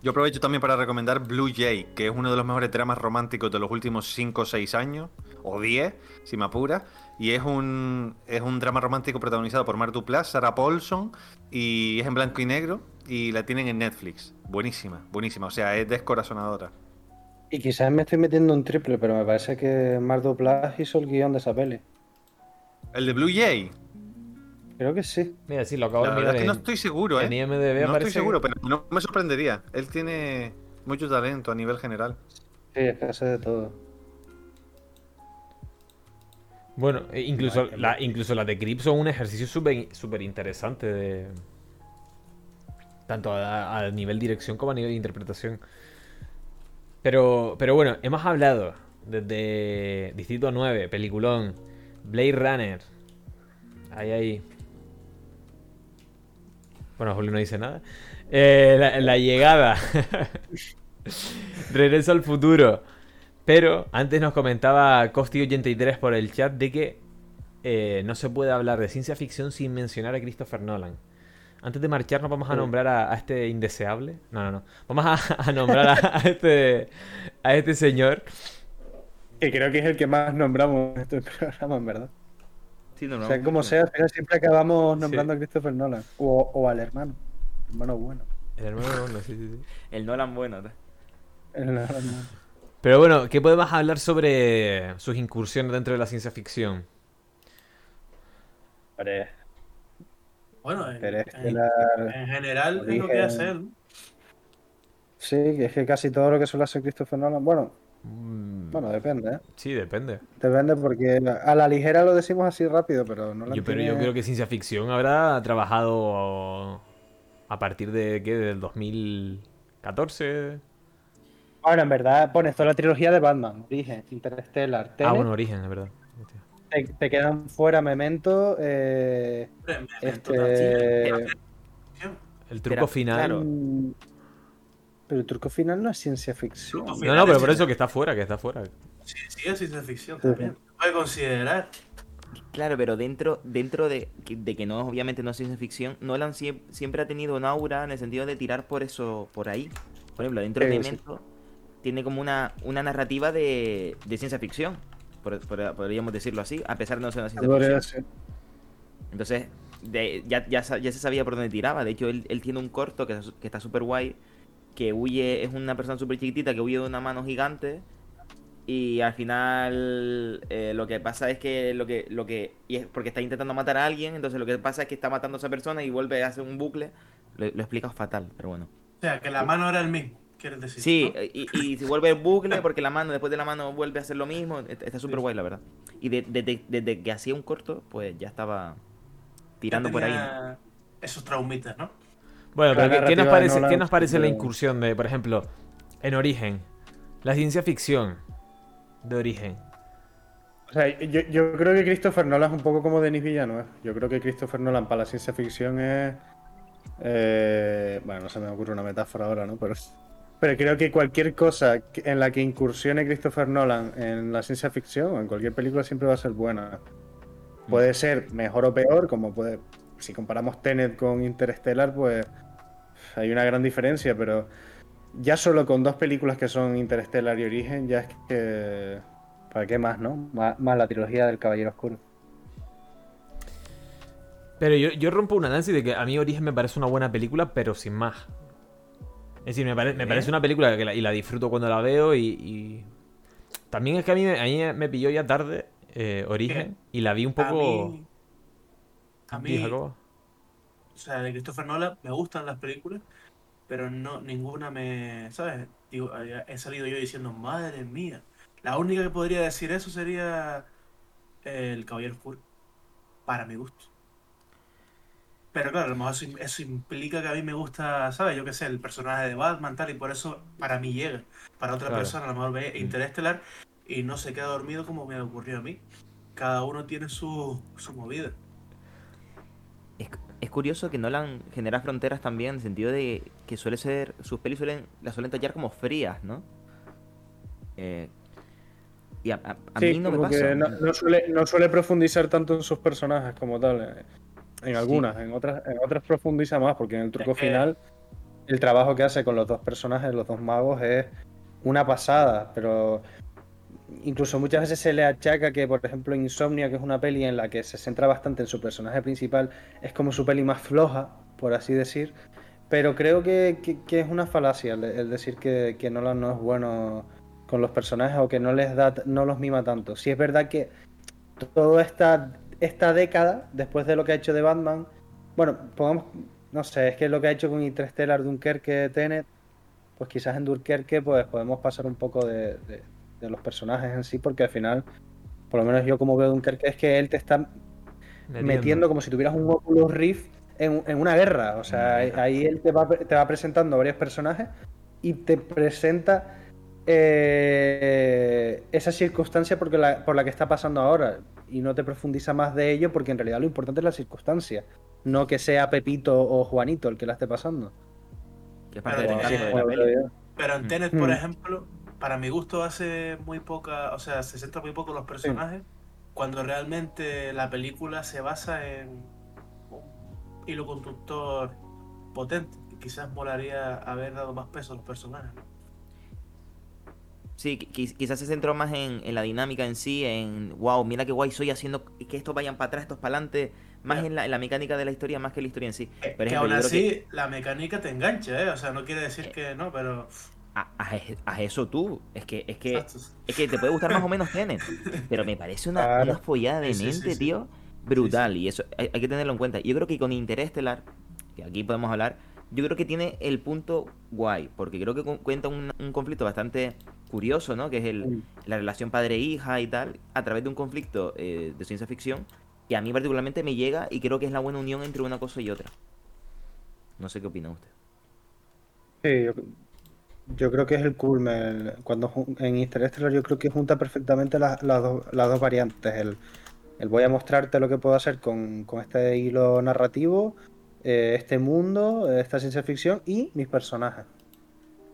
Yo aprovecho también para recomendar Blue Jay, que es uno de los mejores dramas románticos de los últimos 5 o 6 años, o 10, si me apura. Y es un, es un drama romántico protagonizado por Mark Duplass, Sarah Paulson, y es en blanco y negro, y la tienen en Netflix. Buenísima, buenísima, o sea, es descorazonadora. Y quizás me estoy metiendo un triple, pero me parece que Mark Duplass hizo el guion de esa peli. El de Blue Jay, Creo que sí. Mira, sí, lo acabo la de verdad mirar es que no estoy seguro, ¿eh? en IMDb No estoy seguro, pero no me sorprendería. Él tiene mucho talento a nivel general. Sí, es que hace de todo. Bueno, e incluso, la, las de Creep son un ejercicio súper interesante de... Tanto a, a nivel dirección como a nivel interpretación. Pero, pero bueno, hemos hablado desde Distrito 9, Peliculón, Blade Runner. Ahí, ahí. Bueno, Julio no dice nada. Eh, la, llegada. Regreso al futuro. Pero antes nos comentaba Costi83 por el chat de que eh, no se puede hablar de ciencia ficción sin mencionar a Christopher Nolan. Antes de marcharnos vamos a nombrar a, a este indeseable. No, no, no. Vamos a, a nombrar a, a este a este señor. Que creo que es el que más nombramos en este programa, en verdad. Sí, no, O no, sea, como sea, al final siempre acabamos nombrando a Christopher Nolan. O, o al hermano. Hermano bueno. El hermano Nolan, sí, sí, sí. El Nolan bueno. ¿no? El hermano. Pero bueno, ¿qué podemos hablar sobre sus incursiones dentro de la ciencia ficción? Hombre, Bueno, en, pero es que en- la- en general es lo que origen- hace él. Sí, que es que casi todo lo que suele hacer Christopher Nolan, bueno, Mm, bueno, depende, ¿eh? Sí, depende. Depende porque a la ligera lo decimos así rápido, pero no Yo, pero yo creo que ciencia ficción habrá trabajado a partir de, ¿qué? Del 2014. Bueno, en verdad pones toda la trilogía de Batman, Origen, Interstellar, Ah, bueno, origen, es verdad. Te, te quedan fuera Memento, eh, Hombre, me- este... El truco Pero, final. claro. Pero el truco final no es ciencia ficción. No, no, pero por eso que está fuera, que está fuera. Sí, sí, es ciencia ficción también. Se puede considerar. Claro, pero dentro, dentro de, que- de que no obviamente no es ciencia ficción, Nolan sie- siempre ha tenido un aura en el sentido de tirar por eso, por ahí. Por ejemplo, dentro de sí. Memento tiene como una, una narrativa de, de ciencia ficción, podríamos decirlo así, a pesar de no ser una ciencia. Entonces, de- ya, ya, se sabía por dónde tiraba. De hecho, él, él tiene un corto que, que está súper guay, que huye, es una persona súper chiquitita que huye de una mano gigante. Y al final eh, lo que pasa es que lo que, lo que, y es porque está intentando matar a alguien, entonces lo que pasa es que está matando a esa persona y vuelve a hacer un bucle. Lo, lo he explicado fatal, pero bueno. O sea, que la mano era el mismo, quieres decir. Sí, ¿no? y, y se vuelve el bucle porque la mano, después de la mano vuelve a hacer lo mismo. Está está súper guay, la verdad. Y de- desde desde que hacía un corto, pues ya estaba tirando Ya por ahí. Esos traumitas, ¿no? Bueno, La pero ¿qué- ¿qué, narrativa nos de parece, Nolan ¿qué nos parece la incursión de, por ejemplo, en Origen? La ciencia ficción de Origen. O sea, yo, yo creo que Christopher Nolan es un poco como Denis Villeneuve. Yo creo que Christopher Nolan para la ciencia ficción es. eh, bueno, no se me ocurre una metáfora ahora, ¿no? Pero, pero creo que cualquier cosa en la que incursione Christopher Nolan en la ciencia ficción o en cualquier película siempre va a ser buena. Puede ser mejor o peor, como puede. Si comparamos Tenet con Interstellar, pues hay una gran diferencia, pero ya solo con dos películas que son Interstellar y Origen, ya es que. ¿Para qué más, no? Más, más la trilogía del Caballero Oscuro. Pero yo, yo rompo un análisis de que a mí Origen me parece una buena película, pero sin más. Es decir, me, pare- me ¿Eh? parece una película que la, y la disfruto cuando la veo y, y- También es que a mí, me- a mí me pilló ya tarde eh, Origen y la vi un A poco... mí, a mí Jacobo. o sea, de Christopher Nolan me gustan las películas, pero no ninguna me, ¿sabes? Digo, he salido yo diciendo, madre mía. La única que podría decir eso sería El Caballero Oscuro, para mi gusto. Pero claro, a lo mejor eso, eso implica que a mí me gusta, ¿sabes? Yo qué sé, el personaje de Batman, tal, y por eso para mí llega. Para otra Claro. persona a lo mejor ve Interestelar y no se queda dormido como me ocurrió a mí. Cada uno tiene su, su movida. Es, es curioso que Nolan genera fronteras también en el sentido de que suele ser. Sus pelis suelen, las suelen tallar como frías, ¿no? Eh, y a, a- a Sí, mí no me pasa. que no, no suele, no suele profundizar tanto en sus personajes como tal. En algunas, en otras, en otras profundiza más, porque en el truco Es que- final el trabajo que hace con los dos personajes, los dos magos, es una pasada, pero incluso muchas veces se le achaca que, por ejemplo, Insomnia, que es una peli en la que se centra bastante en su personaje principal, es como su peli más floja, por así decir. Pero creo que, que- que es una falacia el, el decir que, que Nolan no es bueno con los personajes o que no les da, no los mima tanto. Si es verdad que toda esta, esta década, después de lo que ha hecho de Batman, bueno, pongamos, no sé, es que lo que ha hecho con Interstellar, Dunkerque, Tenet, pues quizás en Dunkerque pues podemos pasar un poco de, de- de los personajes en sí, porque al final, por lo menos yo como veo Dunkerque, es que él te está metiendo como si tuvieras un Oculus Rift en, en una guerra. O sea, ahí él te va, te va presentando varios personajes y te presenta eh, esa circunstancia porque la- por la que está pasando ahora. Y no te profundiza más de ello porque en realidad lo importante es la circunstancia. No que sea Pepito o Juanito el que la esté pasando. que es parte Pero de la peli. Pero en Mm. Tenet, por Mm. ejemplo, para mi gusto hace muy poca, o sea, se centra muy poco los personajes, cuando realmente la película se basa en un hilo conductor potente. que Quizás molaría haber dado más peso a los personajes. ¿no? Sí, qui- qui- quizás se centró más en, en la dinámica en sí, en wow, mira qué guay soy haciendo que estos vayan para atrás, estos para adelante, más en la, en la mecánica de la historia más que la historia en sí. Que, Por que ejemplo, aún así que- la mecánica te engancha, ¿eh? O sea, no quiere decir que no, pero a eso tú. Es que, es que, es que te puede gustar más o menos Tenet, pero me parece una, Claro. una follada de Sí, mente, sí, sí. tío, brutal. Y eso hay, hay que tenerlo en cuenta. Yo creo que con Interestelar, que aquí podemos hablar, yo creo que tiene el punto guay, porque creo que cu- cuenta un, un conflicto bastante curioso, ¿no? Que es el, la relación padre-hija y tal, a través de un conflicto eh, de ciencia ficción, que a mí particularmente me llega y creo que es la buena unión entre una cosa y otra. No sé qué opina usted. Sí, yo, yo creo que es el culmen. Cuando en Interstellar yo creo que junta perfectamente las, las dos, las dos variantes. El, el voy a mostrarte lo que puedo hacer con, con este hilo narrativo, eh, este mundo, esta ciencia ficción y mis personajes.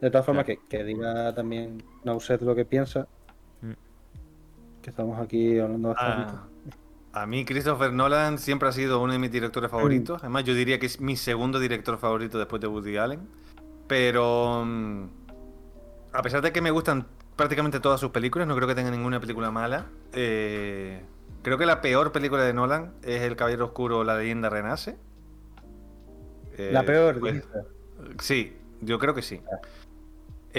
De todas formas, que, que diga también Nauset lo que piensa. Mm. Que estamos aquí hablando bastante. Ah, A mí Christopher Nolan siempre ha sido uno de mis directores favoritos. Además, yo diría que es mi segundo director favorito después de Woody Allen. Pero mm, a pesar de que me gustan prácticamente todas sus películas, no creo que tenga ninguna película mala. eh, creo que la peor película de Nolan es El Caballero Oscuro, La leyenda renace. Eh, La peor, pues. Sí, yo creo que sí.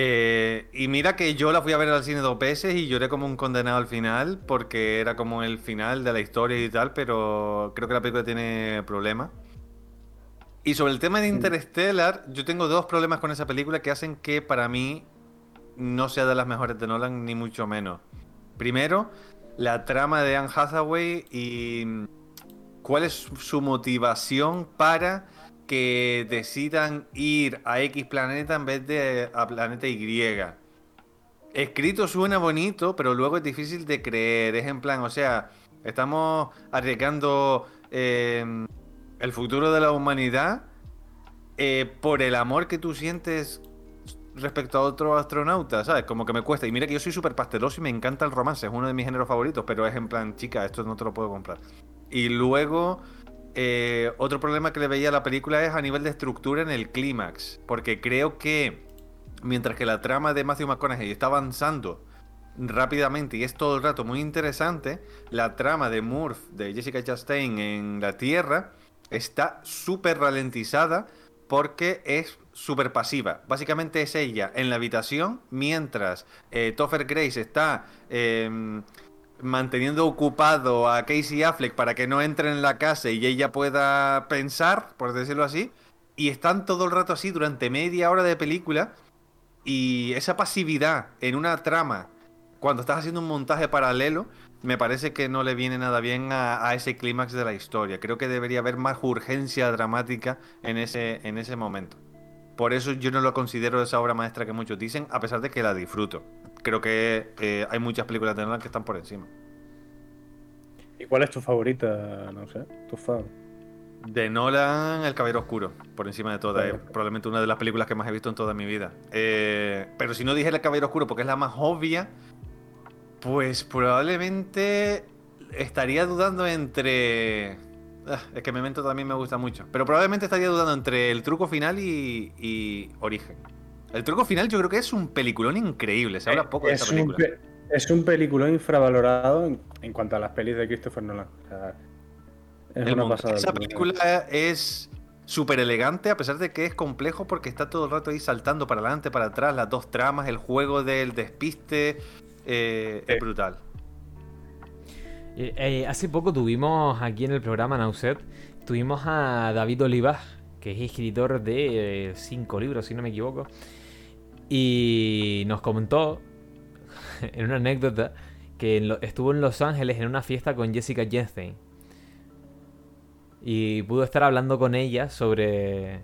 Eh, y mira que yo la fui a ver al cine dos veces y lloré como un condenado al final, porque era como el final de la historia y tal, pero creo que la película tiene problemas. Y sobre el tema de Interstellar, yo tengo dos problemas con esa película que hacen que para mí no sea de las mejores de Nolan, ni mucho menos. Primero, la trama de Anne Hathaway y mm, cuál es su motivación para que decidan ir a X planeta en vez de a planeta Y. Escrito suena bonito, pero luego es difícil de creer. Es en plan, o sea, estamos arriesgando eh, el futuro de la humanidad eh, por el amor que tú sientes respecto a otro astronauta, ¿sabes? Como que me cuesta. Y mira que yo soy súper pasteloso y me encanta el romance, es uno de mis géneros favoritos, pero es en plan, chica, esto no te lo puedo comprar. Y luego, eh, otro problema que le veía a la película es a nivel de estructura en el clímax, porque creo que mientras que la trama de Matthew McConaughey está avanzando rápidamente y es todo el rato muy interesante, la trama de Murph, de Jessica Chastain en la Tierra, está súper ralentizada porque es súper pasiva. Básicamente es ella en la habitación mientras eh, Topher Grace está eh, manteniendo ocupado a Casey Affleck para que no entre en la casa y ella pueda pensar, por decirlo así. Y están todo el rato así durante media hora de película. Y esa pasividad en una trama, cuando estás haciendo un montaje paralelo, me parece que no le viene nada bien a, a ese clímax de la historia. Creo que debería haber más urgencia dramática en ese, en ese momento. Por eso yo no lo considero esa obra maestra que muchos dicen, a pesar de que la disfruto. Creo que eh, hay muchas películas de Nolan que están por encima. ¿Y cuál es tu favorita? No sé, tu fan. De Nolan, El Caballero Oscuro, por encima de todas. Es probablemente una de las películas que más he visto en toda mi vida. Eh, pero si no dije El Caballero Oscuro porque es la más obvia, pues probablemente estaría dudando entre... Ah, es que Memento también me gusta mucho. Pero probablemente estaría dudando entre El Truco Final y, y Origen. El Truco Final yo creo que es un peliculón increíble. Se habla poco de es, esta un película. pe- es un peliculón infravalorado en, en cuanto a las pelis de Christopher Nolan. O sea, es El una montaje pasada. de esa película es súper elegante, a pesar de que es complejo, porque está todo el rato ahí saltando para adelante, para atrás, las dos tramas, el juego del despiste. eh, Sí. Es brutal. Eh, eh, hace poco tuvimos aquí en el programa Nauset, tuvimos a David Olivas, que es escritor de eh, cinco libros, si no me equivoco, y nos comentó en una anécdota que estuvo en Los Ángeles en una fiesta con Jessica Chastain y pudo estar hablando con ella sobre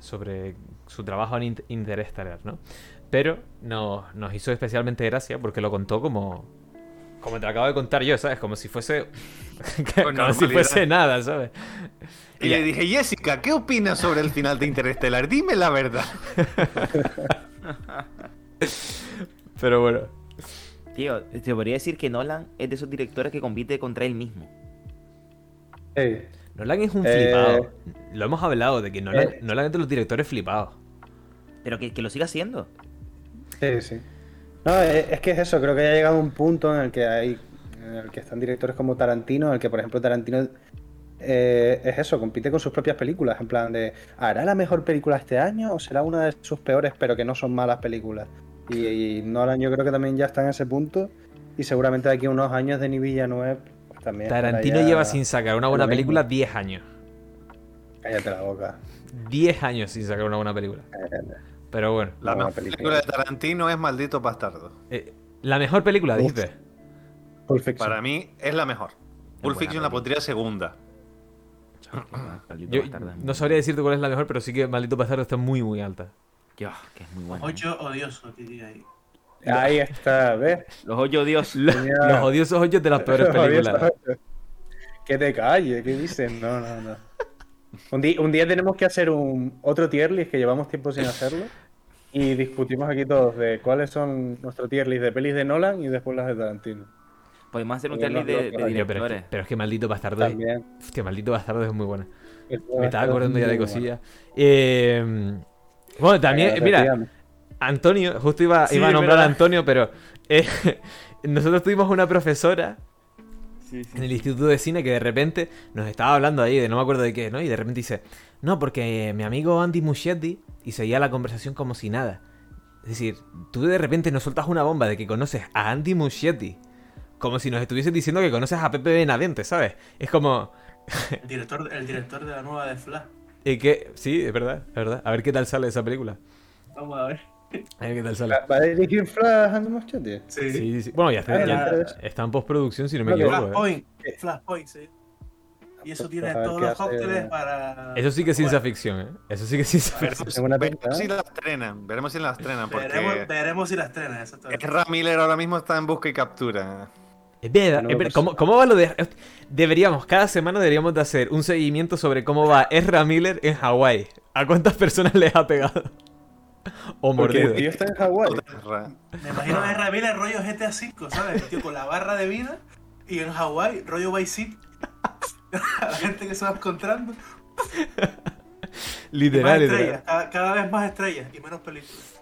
sobre su trabajo en Int- Interstellar, ¿no? Pero nos, nos hizo especialmente gracia porque lo contó como como te lo acabo de contar yo, ¿sabes? Como si fuese como si fuese nada, ¿sabes? Y le dije, Jessica, ¿qué opinas sobre el final de Interestelar? Dime la verdad. Pero bueno, Tío, te podría decir que Nolan es de esos directores que compite contra él mismo. Sí. Nolan es un Eh, flipado. Lo hemos hablado de que Nolan, eh. Nolan es de los directores flipados. Pero que, que lo siga haciendo. Sí, sí. No, es, es que es eso, creo que ya ha llegado un punto en el que hay, en el que están directores como Tarantino, en el que por ejemplo Tarantino eh, es eso, compite con sus propias películas. En plan de, ¿hará la mejor película este año o será una de sus peores, pero que no son malas películas? Y, y Nolan yo creo que también ya está en ese punto. Y seguramente de aquí a unos años Denis Villeneuve pues, también. Tarantino lleva sin sacar una buena película 10 años. Cállate la boca. 10 años sin sacar una buena película. Pero bueno. La Buena mejor película. película de Tarantino es Maldito Bastardo. eh, la mejor película, dices. Para mí es la mejor. Pulp buena Fiction la pondría segunda. Maldito Yo no sabría decirte cuál es la mejor, pero sí que Maldito Bastardo está muy, muy alta. Dios, que es muy bueno. ¿eh? Ocho odioso, diría ahí. Ahí está, ¿ves? Los ocho Dios. Los, odiosos hoyos de las peores películas. Que te calles, ¿qué dices? No, no, no. Un día, un día tenemos que hacer un otro tier list que llevamos tiempo sin hacerlo. Y discutimos aquí todos de cuáles son nuestro tier list de pelis de Nolan y después las de Tarantino. Podemos hacer un Oye, tier list de, de pero, directores. pero es que Maldito Bastardo es... También. Hostia, Maldito Bastardo es muy buena. Me Me estaba acordando ya de cosillas. Eh, bueno, también, mira, Antonio, justo iba, Sí, iba a nombrar a. Antonio, pero eh, nosotros tuvimos una profesora Sí, sí. en el Instituto de Cine que de repente nos estaba hablando ahí de no me acuerdo de qué, ¿no? Y de repente dice, no, porque mi amigo Andy Muschietti y seguía la conversación como si nada. Es decir, tú de repente nos sueltas una bomba de que conoces a Andy Muschietti como si nos estuvieses diciendo que conoces a Pepe Benavente, ¿sabes? Es como... El director, el director de la nueva de Flash. Y que, sí, es verdad, es verdad. A ver qué tal sale esa película. Vamos a ver. A ver qué tal sale. ¿Va a dirigir Flash Andy Muschietti? Sí. Sí, sí. Bueno, ya está, Ah, ya está en postproducción, si no me equivoco. ¿eh? Flashpoint. Flashpoint, sí. Y eso Pues, tiene todos los hace- cócteles para. Eso sí que es ciencia Bueno, ficción, ¿eh? Eso sí que es ciencia ficción. Veremos, Es una veremos si la estrenan. Veremos si la estrenan. Porque Veremos, veremos si la estrena, exactamente. Ezra Miller ahora mismo está en busca y captura. Es verdad, es pues- ¿Cómo, cómo va lo de.? Deberíamos, cada semana deberíamos de hacer un seguimiento sobre cómo va Ezra Miller en Hawái. ¿A cuántas personas les ha pegado? O Porque mordido. el tío está en Hawái. Me imagino a Ezra Miller rollo GTA V, ¿sabes? El tío con la barra de vida y en Hawái, rollo Vice City. A la gente que se va encontrando. Literal, cada, cada vez más estrellas y menos películas.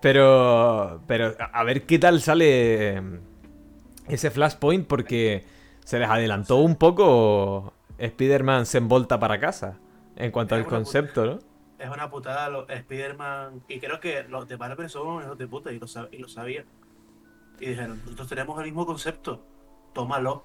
Pero. Pero, a ver qué tal sale eh, ese Flashpoint, porque se les adelantó un poco Spider-Man se envolta para casa. En cuanto al Es concepto, ¿no? Es una putada los Spider-Man. Y creo que los de Marvel son hijos de puta y lo, y lo sabían. Y dijeron, nosotros tenemos el mismo concepto. Tómalo.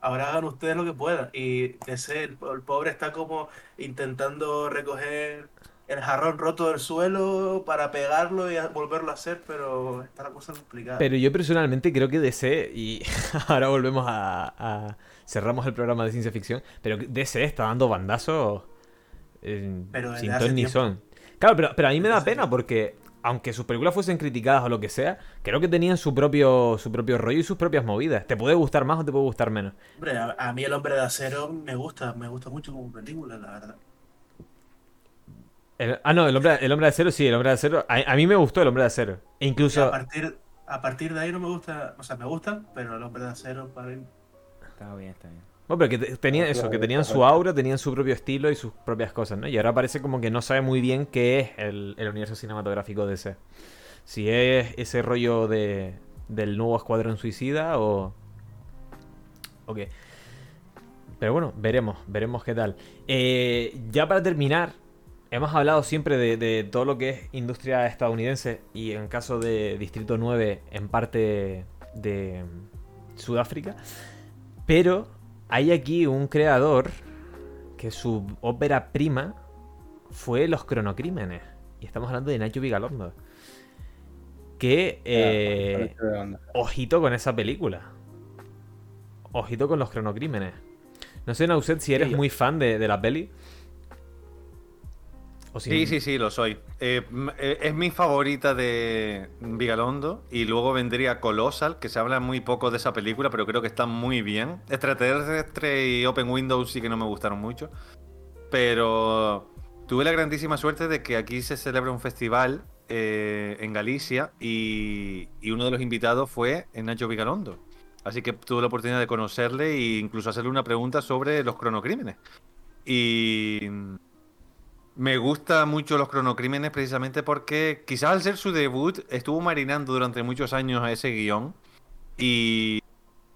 Ahora hagan ustedes lo que puedan. Y ese, el, el pobre está como intentando recoger el jarrón roto del suelo para pegarlo y a- volverlo a hacer, pero está la cosa complicada. Pero yo personalmente creo que DC, y ahora volvemos a, a- cerramos el programa de ciencia ficción, pero DC está dando bandazos eh, sin ton ni son. Claro, pero, pero a mí me da pena porque, aunque sus películas fuesen criticadas o lo que sea, creo que tenían su propio, su propio rollo y sus propias movidas. Te puede gustar más o te puede gustar menos. Hombre, a, a mí el hombre de acero me gusta, me gusta mucho como película, la verdad. El- ah, no, el hombre, el hombre de acero, sí, el hombre de acero. A, a mí me gustó el hombre de acero. E Y a incluso. partir, a partir de ahí no me gusta, o sea, me gustan, pero el hombre de acero para mí Está bien, está bien. Bueno, pero que te- tenían Ah, eso, claro, que tenían su aura, tenían su propio estilo y sus propias cosas, ¿no? Y ahora parece como que no sabe muy bien qué es el, el universo cinematográfico de ese. Si es ese rollo de, del nuevo Escuadrón Suicida o... O qué. Pero bueno, veremos, veremos qué tal. Eh, ya para terminar, hemos hablado siempre de, de todo lo que es industria estadounidense y en caso de Distrito 9 en parte de Sudáfrica. Pero hay aquí un creador que su ópera prima fue Los Cronocrímenes. Y estamos hablando de Nacho Vigalondo. Que, eh, de onda. ojito con esa película. Ojito con Los Cronocrímenes. No sé, Nauset, si eres muy fan de, de la peli. Si- Sí, sí, sí, lo soy. Eh, eh, es mi favorita de Vigalondo. Y luego vendría Colossal, que se habla muy poco de esa película, pero creo que está muy bien. Extraterrestre y Open Windows sí que no me gustaron mucho. Pero tuve la grandísima suerte de que aquí se celebra un festival eh, en Galicia y, y uno de los invitados fue Nacho Vigalondo. Así que tuve la oportunidad de conocerle e incluso hacerle una pregunta sobre los cronocrímenes. Y me gusta mucho los cronocrímenes precisamente porque quizás al ser su debut estuvo marinando durante muchos años a ese guion y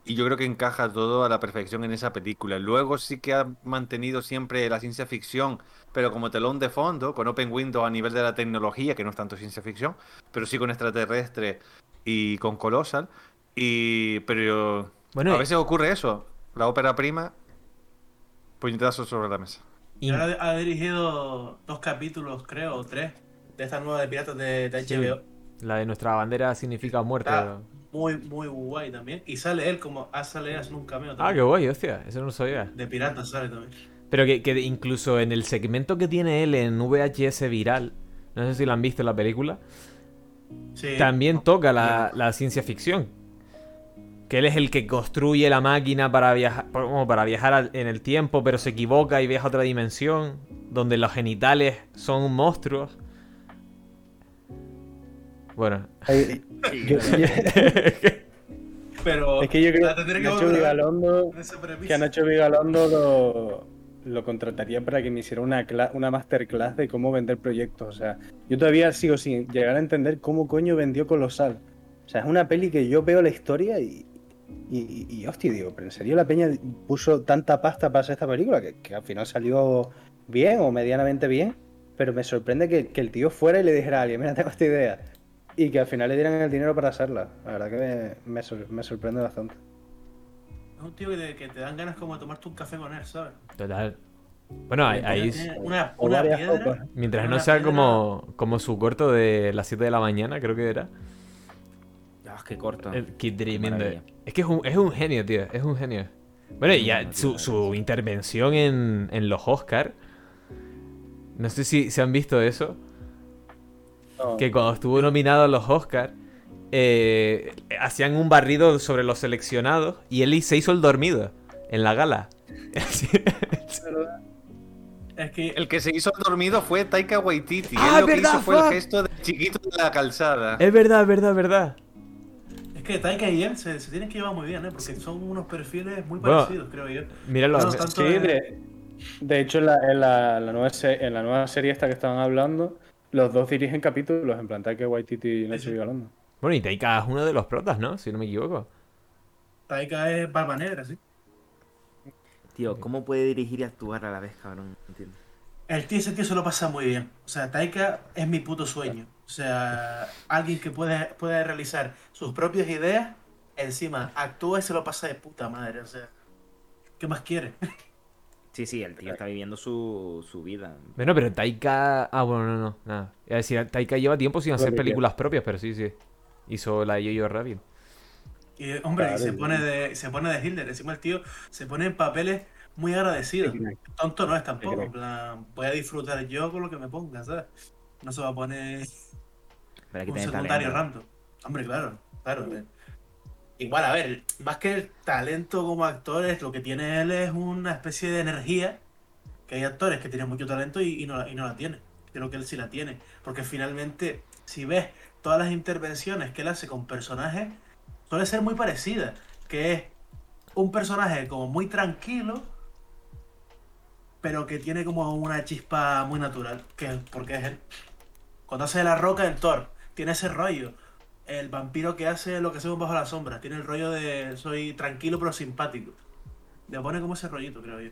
Y yo creo que encaja todo a la perfección en esa película. Luego sí que ha mantenido siempre la ciencia ficción, pero como telón de fondo, con Open Windows a nivel de la tecnología, que no es tanto ciencia ficción, pero sí con extraterrestre y con Colossal. Y, pero Bueno, a veces ocurre eso. La ópera prima, puñetazo sobre la mesa. Y- Ahora ha dirigido dos capítulos, creo, o tres, de esta nueva de Piratas de, de Sí. HBO. la de nuestra bandera significa muerte. Está muy, muy guay también. Y sale él como ha sale haciendo un cameo Ah, también. qué guay, hostia, eso no lo sabía. De piratas sale también. Pero que, que incluso en el segmento que tiene él en VHS viral, no sé si lo han visto en la película, Sí. también toca la, la ciencia ficción. Que él es el que construye la máquina para viajar, como para viajar en el tiempo, pero se equivoca y viaja a otra dimensión, donde los genitales son monstruos. Bueno, Ay, yo- yo- Pero es que yo creo que Nacho Vigalondo, que a Nacho Vigalondo lo, lo contrataría para que me hiciera una, una masterclass de cómo vender proyectos. O sea, yo todavía sigo sin llegar a entender cómo coño vendió Colosal. O sea, es una peli que yo veo la historia y, y, y, hostia, digo, pero en serio la peña puso tanta pasta para hacer esta película que, que al final salió bien o medianamente bien, pero me sorprende que, que el tío fuera y le dijera a alguien, mira, tengo esta idea. Y que al final le dieran el dinero para hacerla. La verdad que me, me sor- me sorprende bastante. Es un tío que te, que te dan ganas como de tomarte un café con él, ¿sabes? total. Bueno, ahí, ahí- Tiene Una, una piedra. mientras no sea piedra- como, como su corto de las 7 de la mañana, creo que era. Ah, qué corto. El Kid tremendo. Es que es un, es un genio, tío. Es un genio. Bueno, y ya su, su intervención en, en los Oscar. No sé si se han visto eso. No. Que cuando estuvo nominado a los Oscar. eh, hacían un barrido sobre los seleccionados. Y él se hizo el dormido. En la gala. Es que El que se hizo dormido fue Taika Waititi. Ah, Él lo que verdad, hizo fue el gesto de chiquito de la calzada. es verdad, es verdad, es verdad. Es que Taika y él se, se tienen que llevar muy bien, ¿eh? Porque son unos perfiles muy Bueno, parecidos, creo yo. Míralo. No, Sí, de- de, de hecho, en la, en, la, la nueva se- en la nueva serie esta que estaban hablando, los dos dirigen capítulos, en plan que Waititi y Nacho sí. Vigalondo. Bueno, y Taika es uno de los protas, ¿no? Si no me equivoco. Taika es barba negra, ¿sí? Tío, ¿cómo puede dirigir y actuar a la vez, cabrón? No entiendo. El tío, ese tío se lo pasa muy bien. O sea, Taika es mi puto sueño. O sea, alguien que puede, puede realizar sus propias ideas, encima actúa y se lo pasa de puta madre. O sea, ¿qué más quiere? Sí, sí, el tío está viviendo su, su vida. Bueno, pero Taika. Ah, bueno, no, no. Nada. A decir, Taika lleva tiempo sin hacer películas propias, pero sí, sí. Hizo la de Jojo Rabbit. Y hombre, y Claro, se y- pone de, se pone de Hitler. Encima el tío se pone en papeles muy agradecidos. Tonto no es tampoco. En plan, voy a disfrutar yo con lo que me ponga, ¿sabes? No se va a poner Pero un secundario talento. random. Hombre, claro, claro. eh. Igual, a ver, más que el talento como actor, es lo que tiene él es una especie de energía. Que hay actores que tienen mucho talento y, y no, la- y no la tienen. Creo que él sí la tiene. Porque finalmente, si ves todas las intervenciones que él hace con personajes, suele ser muy parecida. Que es un personaje como muy tranquilo, pero que tiene como una chispa muy natural. Que, porque es él. Cuando hace la roca en Thor, tiene ese rollo. El vampiro que hace lo que hacemos bajo la sombra, tiene el rollo de soy tranquilo pero simpático. Le pone como ese rollito, creo yo.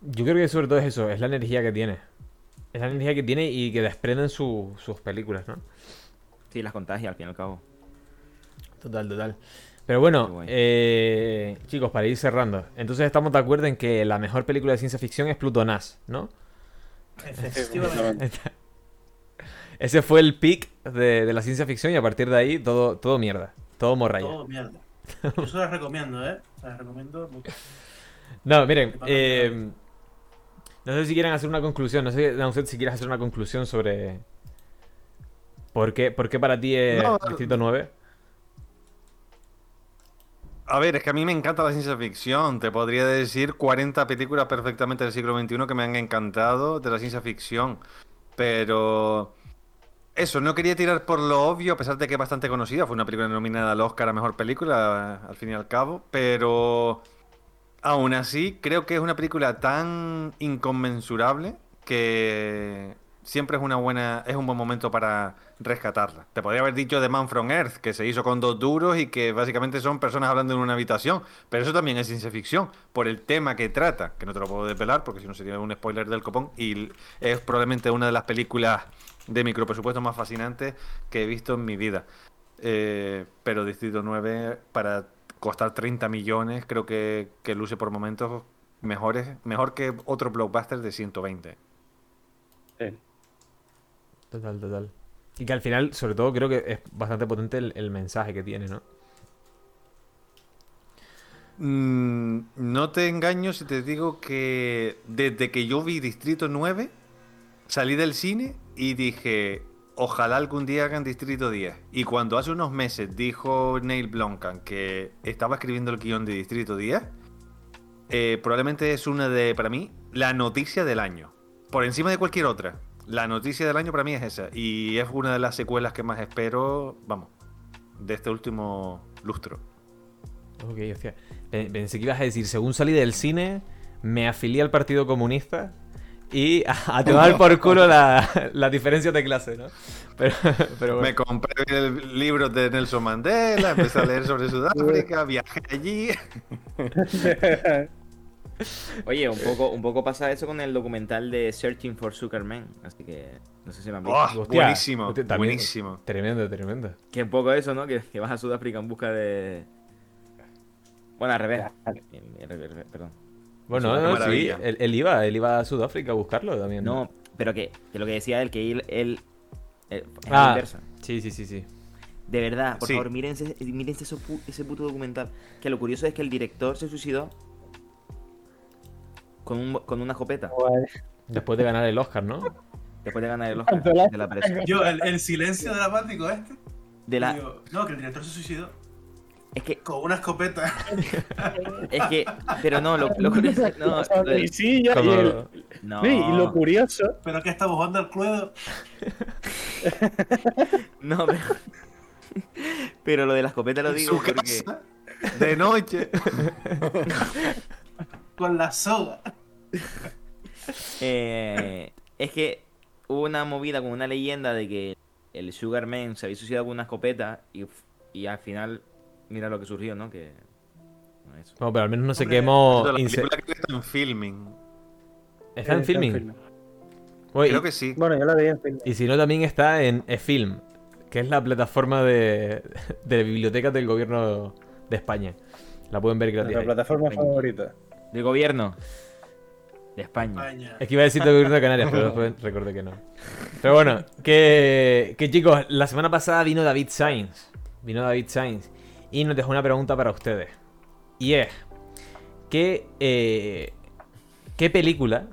Yo creo que sobre todo es eso, es la energía que tiene. Es la energía que tiene y que desprenden su- sus películas, ¿no? Sí, las contagia al fin y al cabo. Total, total. Pero bueno, eh, chicos, para ir cerrando. Entonces estamos de acuerdo en que la mejor película de ciencia ficción es Plutonás, ¿no? Efectivamente. Ese fue el peak de, de la ciencia ficción y a partir de ahí todo, todo mierda. Todo morraya. Todo mierda. Yo se las recomiendo, ¿eh? Se las recomiendo mucho. No, miren, eh, no sé si quieren hacer una conclusión, no sé Nauset, si quieres hacer una conclusión sobre por qué, por qué para ti es No, Distrito 9. A ver, es que a mí me encanta la ciencia ficción. Te podría decir 40 películas perfectamente del siglo XXI que me han encantado de la ciencia ficción. Pero eso, no quería tirar por lo obvio, a pesar de que es bastante conocida. Fue una película nominada al Oscar a Mejor Película, al fin y al cabo. Pero aún así, creo que es una película tan inconmensurable que siempre es una buena, es un buen momento para rescatarla. Te podría haber dicho The Man from Earth, que se hizo con dos duros y que básicamente son personas hablando en una habitación. Pero eso también es ciencia ficción, por el tema que trata, que no te lo puedo desvelar porque si no sería un spoiler del copón. Y es probablemente una de las películas de micropresupuesto más fascinantes que he visto en mi vida. Eh, pero Distrito 9, para costar 30 millones, creo que, que luce por momentos mejores, mejor que otro blockbuster de 120. Sí. Total, total. Y que al final, sobre todo, creo que es bastante potente el, el mensaje que tiene, ¿no? Mm, no te engaño si te digo que desde que yo vi Distrito 9, salí del cine y dije, ojalá algún día hagan Distrito 10. Y cuando hace unos meses dijo Neil Blomkamp que estaba escribiendo el guion de Distrito 10, eh, probablemente es una de, para mí, la noticia del año. Por encima de cualquier otra. La noticia del año para mí es esa. Y es una de las secuelas que más espero, vamos, de este último lustro. Ok, hostia. Pe- Pensé que ibas a decir, según salí del cine, me afilié al Partido Comunista y a, a tomar por culo la, la diferencia de clase, ¿no? Pero, pero bueno. Me compré el libro de Nelson Mandela, empecé a leer sobre Sudáfrica, viajé allí. Oye, un poco, un poco pasa eso con el documental de Searching for Superman. Así que no sé si me han visto. ¡Oh! Hostia, buenísimo, también- buenísimo. Tremendo, tremendo. Que un poco eso, ¿no? Que, que vas a Sudáfrica en busca de. Bueno, al revés. Eh, eh, eh, Perdón. Bueno, no, sí, él, él iba, él iba a Sudáfrica a buscarlo también. No, pero que, que lo que decía él, que él. él eh, es Ah. la inversa. Sí, sí, sí, sí. De verdad, por Sí. favor, mírense, mírense eso pu- ese puto documental. Que lo curioso es que el director se suicidó con, un, con una escopeta Guay. Después de ganar el Oscar, ¿no? después de ganar el Oscar de la presa. Yo, el, el silencio dramático este. De la, digo, no, que el director se suicidó es que, con una escopeta. es que, pero no, lo, lo curioso, no, lo de- sí, ya, y, el- no. sí, y lo curioso, Pero que estamos jugando al cluedo. No, pero, pero lo de la escopeta lo digo su porque casa, de noche. Con la soga. eh, es que hubo una movida con una leyenda de que el Sugar Man se había suicidado con una escopeta y, y al final mira lo que surgió, ¿no? Que no, eso. Bueno, pero al menos no se quemó. la película que está en filming. ¿Está en eh, filming? Oye, Creo que sí. Bueno, yo la vi en film. Y si no, también está en eFilm, que es la plataforma de, de bibliotecas del gobierno de España. La pueden ver gratis. Ahí. plataforma favorita. Del gobierno de España. España. Es que iba a decir del gobierno de Canarias, pero después recordé que no. Pero bueno, que, que chicos, la semana pasada vino David Sainz. Vino David Sainz y nos dejó una pregunta para ustedes. Y es, ¿qué, eh, ¿qué película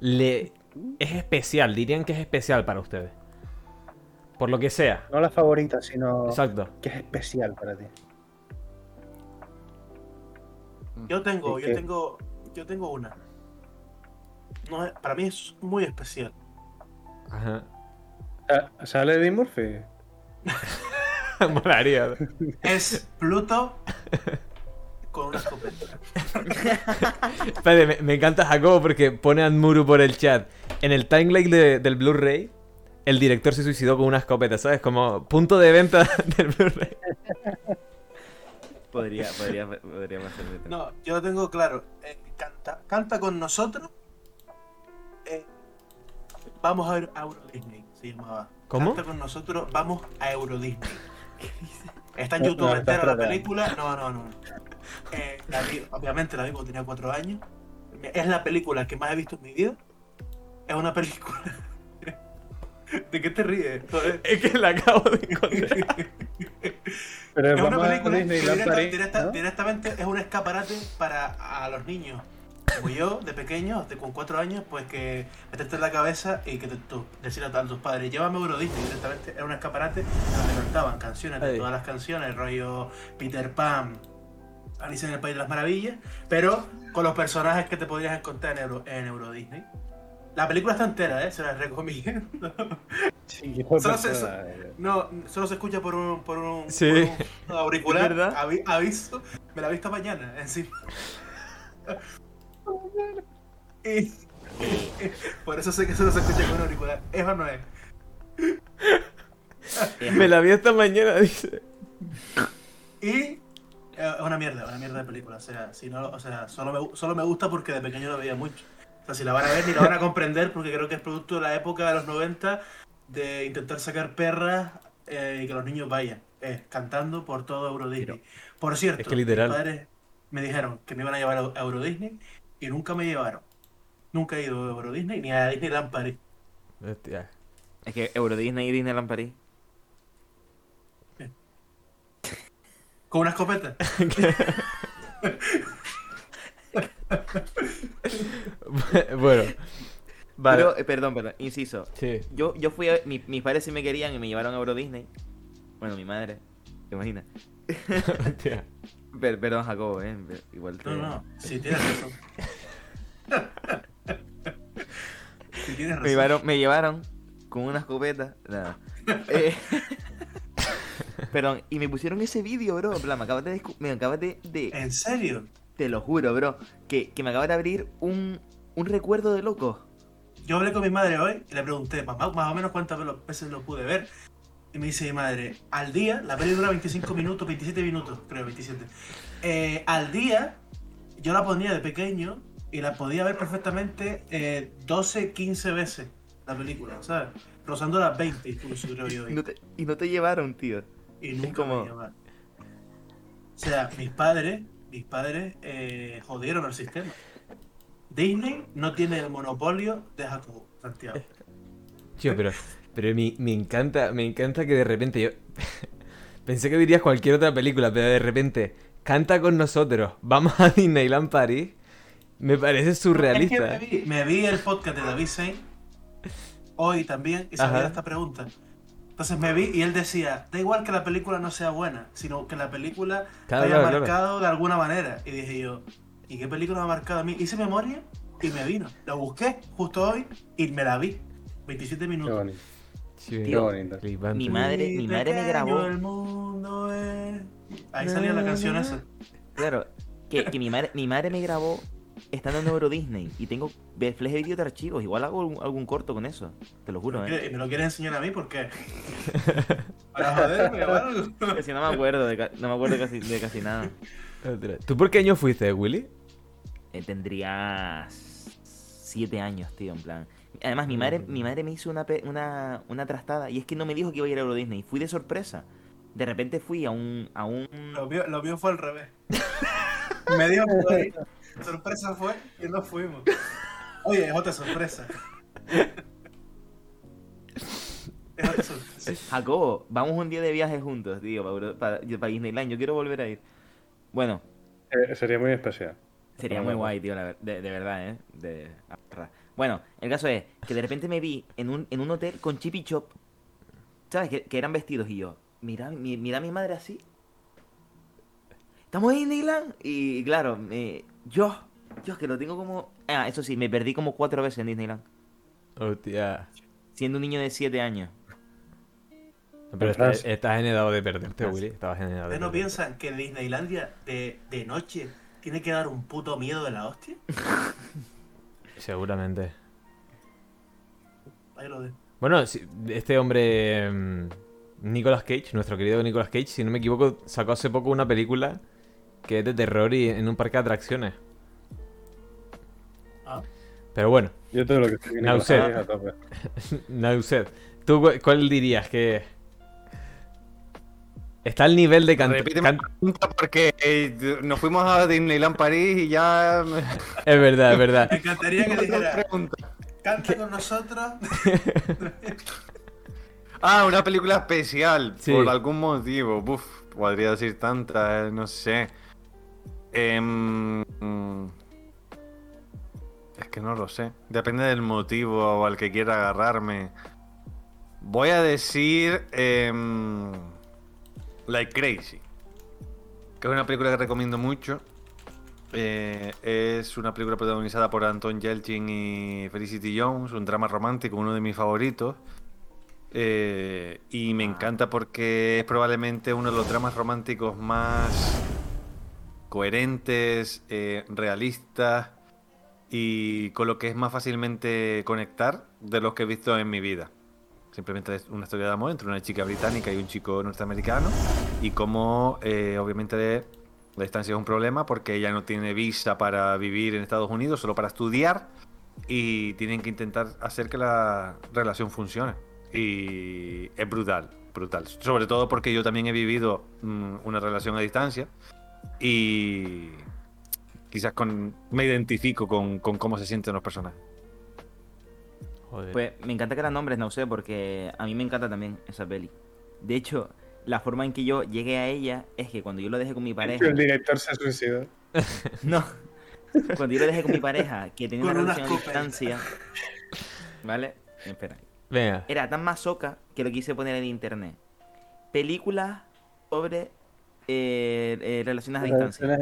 le es especial? Dirían que es especial para ustedes. Por lo que sea. No la favorita, sino Exacto. que es especial para ti. Yo tengo, ¿Y yo tengo, yo tengo una. No, para mí es muy especial. Ajá. Ah, ¿Sale Eddie Murphy? Molaría. Es Pluto con una escopeta. Espérate, me, me encanta Jacobo porque pone a Muru por el chat. En el timeline de- del Blu-ray, el director se suicidó con una escopeta, ¿sabes? Como punto de venta del Blu-ray. Podría, podría, podría. No, yo lo tengo claro. Eh, canta, canta con nosotros. Eh, vamos a, a Euro Disney, se llamaba. ¿Cómo? Canta con nosotros, vamos a Euro Disney. Está en YouTube no, entera la película. No, no, no. Eh, la vi- obviamente la vi cuando tenía cuatro años. Es la película que más he visto en mi vida. Es una película. ¿De qué te ríes? Joder. Es que la acabo de encontrar. Pero Es una película que directa- ¿no? directamente es un escaparate para a los niños. Como yo, de pequeño, de, con cuatro años, pues que meterte en la cabeza y que te, tú, decirle a tus padres, llévame a Euro Disney, directamente era un escaparate donde cantaban canciones de todas las canciones, rollo Peter Pan, Alicia en el País de las Maravillas, pero con los personajes que te podrías encontrar en Euro, en Euro Disney. La película está entera, ¿eh? se la recomiendo. Sí, Solo se- persona, eh. No, solo se escucha por un, por un, Sí. por un auricular. ¿Es verdad? Avi- aviso. Me la he visto mañana, encima. y Por eso sé que eso no se escucha con auricular. Eso no es. Me la vi esta mañana, dice. Y eh, es una mierda, una mierda de película. O sea, si no, o sea solo, me, solo me gusta porque de pequeño lo veía mucho. O sea, si la van a ver ni la van a comprender porque creo que es producto de la época de los 90 de intentar sacar perras eh, y que los niños vayan eh, cantando por todo Euro Disney. Por cierto, es que literal. mis padres me dijeron que me iban a llevar a Euro Disney y nunca me llevaron. Nunca he ido a Euro Disney ni a Disneyland París. Hostia. Es que Euro Disney y Disneyland París. Con una escopeta. bueno. Vale. Pero, eh, perdón, perdón, inciso. Sí. Yo, yo fui a. mi- mis padres sí me querían y me llevaron a Euro Disney. Bueno, mi madre. ¿Te imaginas? Perdón, Jacobo, eh. Igual te... No, no, sí tienes razón. sí tienes Me razón. llevaron, me llevaron con una escopeta. Nada. Eh, Perdón, y me pusieron ese vídeo, bro. plan, me acabas de, descu- me acabas de, de- ¿En serio? Te lo juro, bro. Que, que me acaba de abrir un, un recuerdo de loco. Yo hablé con mi madre hoy y le pregunté, mamá, más o menos cuántas veces lo pude ver. Y me dice mi madre, al día, la peli dura 25 minutos, 27 minutos, creo, 27. Eh, al día, yo la ponía de pequeño y la podía ver perfectamente eh, 12, 15 veces la película, ¿sabes? Rozando las 20, incluso creo yo. Y no te, y no te llevaron, tío. Y nunca como- me llamaron. O sea, mis padres, mis padres eh, jodieron el sistema. Disney no tiene el monopolio de Jacobo, Santiago. Tío, pero, pero me, me encanta, me encanta que de repente yo. Pensé que dirías cualquier otra película, pero de repente, canta con nosotros, vamos a Disneyland París. Me parece Es surrealista. que me vi, me vi el podcast de David Sain hoy también y sabía Ajá. esta pregunta. Entonces me vi y él decía, da igual que la película no sea buena, sino que la película Claro, haya claro, claro. marcado de alguna manera. Y dije yo, ¿y qué película me ha marcado a mí? Hice memoria y me vino. La busqué justo hoy y me la vi. 27 Qué minutos. bonito. Sí, Qué bonito. flipante. Mi madre, mi madre me grabó. el mundo es. Ahí salía la canción esa. Claro, que, que mi, madre, mi madre me grabó estando en Euro Disney y tengo flash de vídeo de archivos. Igual hago algún, algún corto con eso. Te lo juro, eh. ¿Y me lo quieres enseñar a mí? ¿Por qué? ¿Para joderme o algo? No me acuerdo de, no me acuerdo casi, de casi nada. ¿Tú por qué año fuiste, Willy? Eh, tendría siete años, tío, en plan. Además, mi madre, mi madre me hizo una, una, una trastada y es que no me dijo que iba a ir a Euro Disney. Fui de sorpresa. De repente fui a un, a un Lo mío, lo mío fue al revés. Me dijo que. Sorpresa fue y no fuimos. Oye, es otra sorpresa. Es otra sorpresa. Jacobo, vamos un día de viaje juntos, tío, para, Euro- para, para Disneyland. Yo quiero volver a ir. Bueno, Eh, sería muy especial. Sería muy guay, tío, la ver- de, de verdad, ¿eh? De... Bueno, el caso es que de repente me vi en un, en un hotel con Chip y Chop, ¿sabes? Que, que eran vestidos y yo, mira, mi- mira a mi madre así. ¿Estamos en Disneyland? Y claro, me- yo, yo que lo tengo como... Ah, eso sí, me perdí como cuatro veces en Disneyland, Hostia. siendo un niño de siete años. Pero estás, estás en edad de perderte, Willy. Estabas en edad de ¿Ustedes no piensan que Disneylandia de, de noche tiene que dar un puto miedo de la hostia? Seguramente. Ahí lo dejo. Bueno, si- este hombre, mm, Nicolas Cage, nuestro querido Nicolas Cage, si no me equivoco, sacó hace poco una película que es de terror y en un parque de atracciones. Ah. Pero bueno, Yo todo lo que tope. Nauset, ¿tú cu- cuál dirías que está al nivel de cantar? Repíteme la pregunta porque eh, nos fuimos a Disneyland París y ya... Es verdad, es verdad. Me encantaría que dijera, pregunta. canta con nosotros. Ah, una película especial, Sí. por algún motivo. Uf, podría decir tantas, eh, no sé. Em, mm, es que no lo sé. Depende del motivo al que quiera agarrarme. Voy a decir em, Like Crazy. Que es una película que recomiendo mucho. Eh, es una película protagonizada por Anton Yelchin y Felicity Jones, un drama romántico, uno de mis favoritos. Eh, y me encanta porque es probablemente uno de los dramas románticos más coherentes, eh, realistas y con lo que es más fácilmente conectar de los que he visto en mi vida. Simplemente es una historia de amor entre una chica británica y un chico norteamericano y cómo eh, obviamente la distancia es un problema porque ella no tiene visa para vivir en Estados Unidos, solo para estudiar y tienen que intentar hacer que la relación funcione. Y es brutal, brutal. Sobre todo porque yo también he vivido mm, una relación a distancia y quizás con, me identifico con, con cómo se sienten los personajes. Joder. Pues me encanta que la nombres, no sé, porque a mí me encanta también esa peli. De hecho, la forma en que yo llegué a ella es que cuando yo lo dejé con mi pareja. El director se suicidó. No. Cuando yo lo dejé con mi pareja, que tenía una relación a distancia. ¿Vale? Espera. Venga. Era tan masoca que lo quise poner en internet. Películas sobre eh, eh, relaciones a distancia.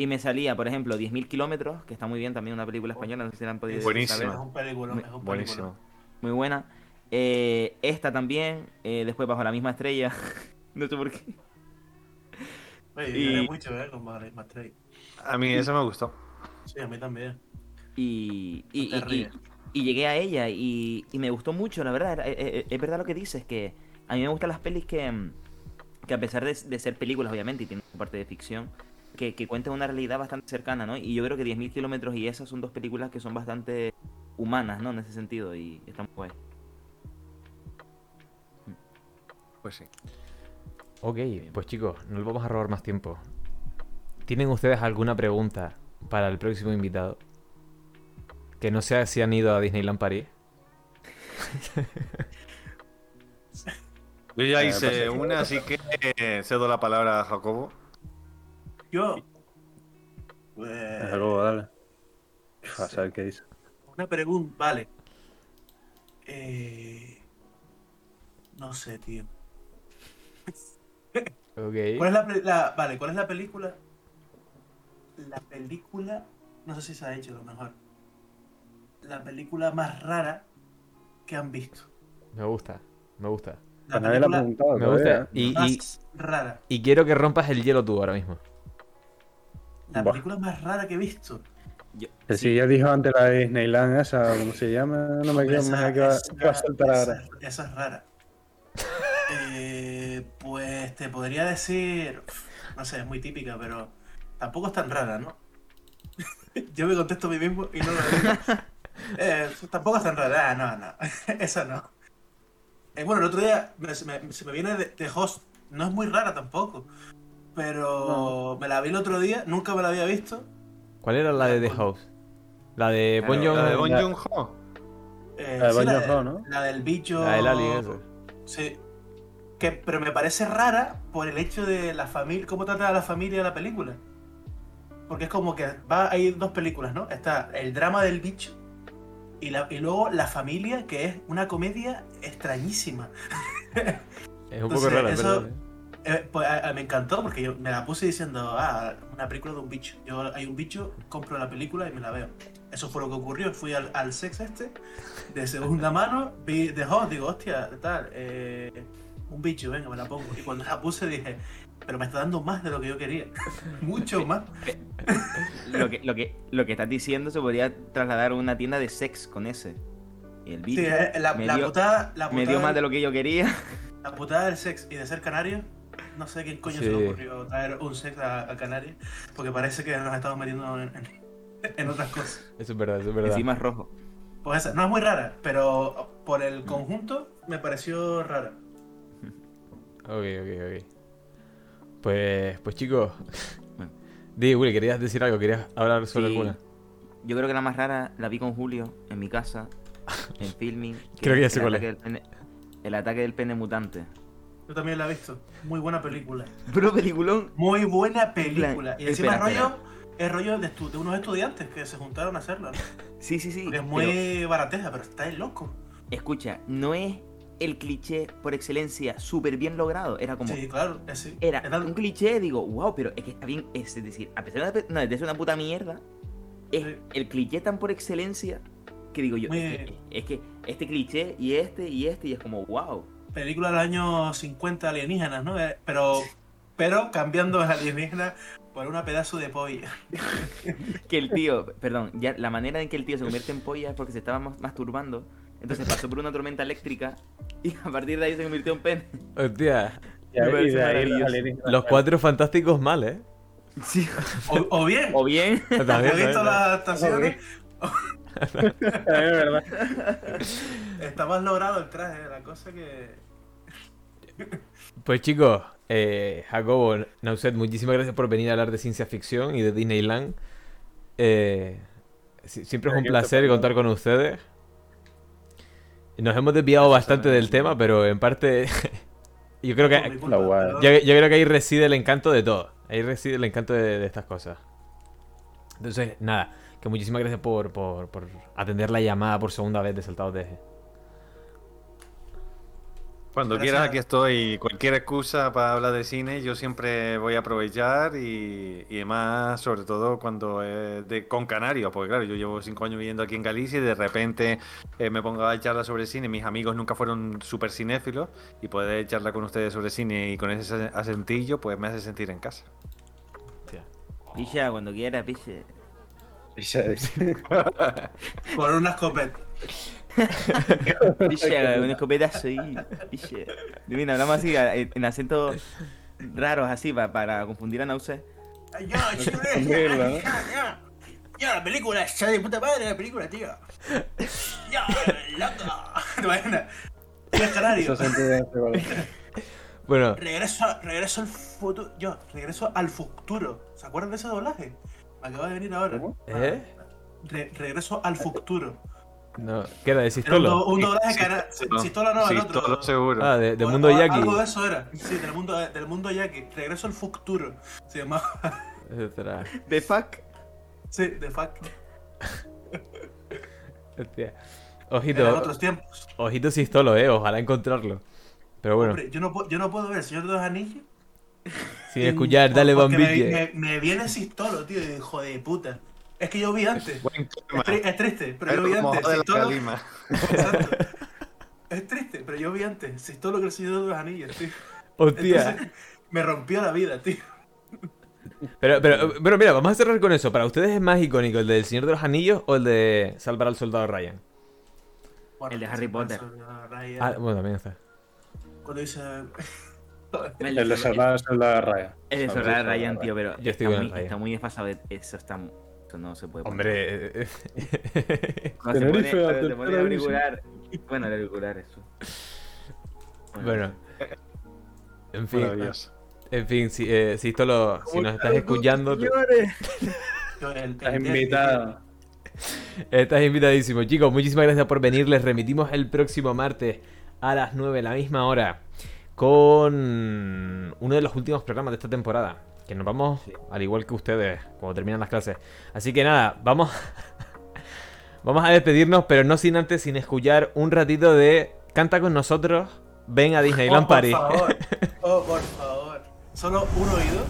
Y me salía, por ejemplo, 10.000 kilómetros, que está muy bien también, una película española, no sé si la han podido Buenísima. saber. Es un película, es un Buenísimo. película. Muy buena. Eh, esta también, eh, después bajo la misma estrella. no sé por qué. Oye, Y- mucho, ¿eh? Con Marley Matrey. A mí eso me gustó. Sí, a mí también. Y, y, No y- y- y llegué a ella y, y me gustó mucho, la verdad. eh, eh, Es, verdad lo que dices, que a mí me gustan las pelis que, que a pesar de, de ser películas, obviamente, y tienen parte de ficción, que, que cuentan una realidad bastante cercana, ¿no? Y yo creo que 10.000 kilómetros y esas son dos películas que son bastante humanas, ¿no? En ese sentido, y están muy guay. Pues sí. Ok, pues chicos, no les vamos a robar más tiempo. ¿Tienen ustedes alguna pregunta para el próximo invitado? Que no sea si han ido a Disneyland París. Yo ya Eh, hice pasa- una, así que eh, cedo la palabra a Jacobo. Yo. Pues, Desde luego, dale. A saber qué dice. una pregunta, vale. Eh, no sé, tío. Ok. ¿Cuál es la, vale, ¿cuál es la película? La película, no sé si se ha hecho a lo mejor. La película más rara que han visto. Me gusta, me gusta. La nadie le ha película preguntado. Me gusta. ¿eh? Y, y, más rara. y quiero que rompas el hielo tú ahora mismo. La Buah. película más rara que he visto. Yo- sí, si ya dijo antes la de Disneyland esa, ¿cómo se llama? No me quiero Esa- imaginar que va, esa- que va a saltar ahora. Esa es rara. Eh, pues te podría decir, no sé, es muy típica, pero tampoco es tan rara, ¿no? Yo me contesto a mí mismo y no lo digo. Eh, tampoco es tan rara, ah, no, no, esa no. Eh, bueno, el otro día me- se me, se me viene de, de Host, no es muy rara tampoco, pero me la vi el otro día, nunca me la había visto. ¿Cuál era la de The House? La de Bon Claro, Joon- La de Bon Joon-ho. Eh, La de sí, Joon-ho, ¿no? la del bicho. La del Alien, eso. Sí. Que, pero me parece rara por el hecho de la familia, cómo trata a la familia la película. Porque es como que va, hay dos películas, ¿no? Está el drama del bicho y, la, y luego la familia, que es una comedia extrañísima. Es un poco rara, eso- pero. Eh, pues a- a- me encantó porque yo me la puse diciendo, ah, una película de un bicho. Yo hay un bicho, compro la película y me la veo. Eso fue lo que ocurrió. Fui al, al sex este, de segunda mano, vi The Host, digo, hostia, tal, eh, un bicho, venga, me la pongo. Y cuando la puse dije, pero me está dando más de lo que yo quería. Mucho más. lo, que, lo, que, lo que estás diciendo se podría trasladar a una tienda de sex con ese. Y el bicho Sí, eh, la, me, la dio, putada, la me putada dio más de lo que yo quería. La putada del sex y de ser canario, no sé quién coño se le ocurrió traer un sex a, a Canarias, porque parece que nos estamos metiendo en, en- en otras cosas. Eso es verdad, eso es verdad. Encima es rojo. Pues esa, no es muy rara, pero por el conjunto me pareció rara. Ok, ok, ok. Pues, pues chicos. Di, Willy, ¿querías decir algo? ¿Querías hablar sobre Sí. alguna? Yo creo que la más rara la vi con Julio en mi casa, en filming. Creo que ya sé el cuál ataque del pene- El ataque del pene mutante. Yo también la he visto. Muy buena película. Pero peliculón. Muy buena película. Y encima Espera, es rollo, es rollo de, de unos estudiantes que se juntaron a hacerla. ¿no? Sí, sí, sí. Porque es pero- muy barateja, pero está el loco. escucha, no es el cliché por excelencia súper bien logrado. Era como. Sí, claro, es sí. Era Era- un cliché, digo, wow, pero es que está bien. Es decir, a pesar de, no, de ser una puta mierda, es Sí. el cliché tan por excelencia que digo yo, es que, es que este cliché y este y este, y es como, wow. Película del año 50 alienígenas, ¿no? Eh, Pero, pero cambiando el alienígena por una pedazo de polla. Que el tío, perdón, ya la manera en que el tío se convierte en polla es porque se estaba mas- masturbando. Entonces pasó por una tormenta eléctrica y a partir de ahí se convirtió en pene. Hostia, los alienígenas. cuatro fantásticos mal, ¿eh? Sí. O, o bien, O bien, También, ¿has visto también. las adaptaciones? Es verdad. Está más logrado el traje, la cosa que. Pues chicos, eh, Jacobo, Nauset, muchísimas gracias por venir a hablar de ciencia ficción y de Disneyland. Eh, si- siempre es un placer contar con ustedes. Nos hemos desviado bastante del tema, pero en parte yo creo que yo, yo creo que ahí reside el encanto de todo. Ahí reside el encanto de, de estas cosas. Entonces, nada, que muchísimas gracias por, por, por atender la llamada por segunda vez de Saltados de Eje. Cuando Gracias. quieras, aquí estoy. Cualquier excusa para hablar de cine, yo siempre voy a aprovechar y, y además, sobre todo cuando es de, con Canarios, porque claro, yo llevo cinco años viviendo aquí en Galicia y de repente eh, me pongo a charlar sobre cine. Mis amigos nunca fueron súper cinéfilos y poder charlar con ustedes sobre cine y con ese acentillo, pues me hace sentir en casa. picha, cuando quiera, piche. Por una escopeta. Un escopetazo ahí. Mira, hablamos así, en acentos raros así, pa- para confundir a Nause. Ay, Ya, ya, ya. Ya, la película está de puta madre, la película, tío. Ya, loco. ¿Te imaginas? Es canario. Bueno, Regreso, regreso al futuro. Yo, regreso al futuro. ¿Se acuerdan de ese doblaje? Me acaba de venir ahora. ¿Cómo? ¿eh? Re- regreso al futuro. No, ¿qué era de Era un, do- Sistolo? un doblaje que era. Sí, Sistola no, el otro. seguro. Ah, de, de O- Mundo Yaki. Algo de eso era. Sí, del mundo, del mundo Yaki. Regreso al futuro. Se llamaba. The fuck. Sí, de fuck. hostia. Eran Ojito, otros tiempos. ojito Sistolo, eh, ojalá encontrarlo. Pero bueno, Hombre, yo no, puedo, yo no puedo ver el Señor de los Anillos. sin escuchar, dale porque me, me, me viene Sistolo, tío, hijo de puta. Es que yo vi antes. Es, tema. tri- es triste, pero yo vi antes. Sistolo-. Es triste, pero yo vi antes. Sistolo que el Señor de los Anillos, tío. Hostia. Entonces, me rompió la vida, tío. Pero, pero, pero mira, vamos a cerrar con eso. ¿Para ustedes es más icónico el del Señor de los Anillos o el de Salvar al Soldado Ryan? Bueno, El de Harry Potter. Ryan, Ah, bueno, también está. Cuando dice. El de salvar al soldado Ryan. El de Salvar al Ryan, tío, pero Yo estoy está, muy, Ryan. está muy desfasado. de- Eso está. Eso no se puede poner. Hombre, eh, eh, se pone, se pone el auricular. Bueno, el auricular, eso. bueno. En fin, en fin, si, eh, Sistolo, si nos estás escuchando, te- Estás invitado. estás invitadísimo. Chicos, muchísimas gracias por venir. Les remitimos el próximo martes a las 9, la misma hora, con uno de los últimos programas de esta temporada. Que nos vamos, al igual que ustedes, cuando terminan las clases. Así que nada, vamos. Vamos a despedirnos, pero no sin antes, sin escuchar un ratito de Canta con nosotros, ven a Disneyland Oh, por favor. Oh, por favor. Solo un oído.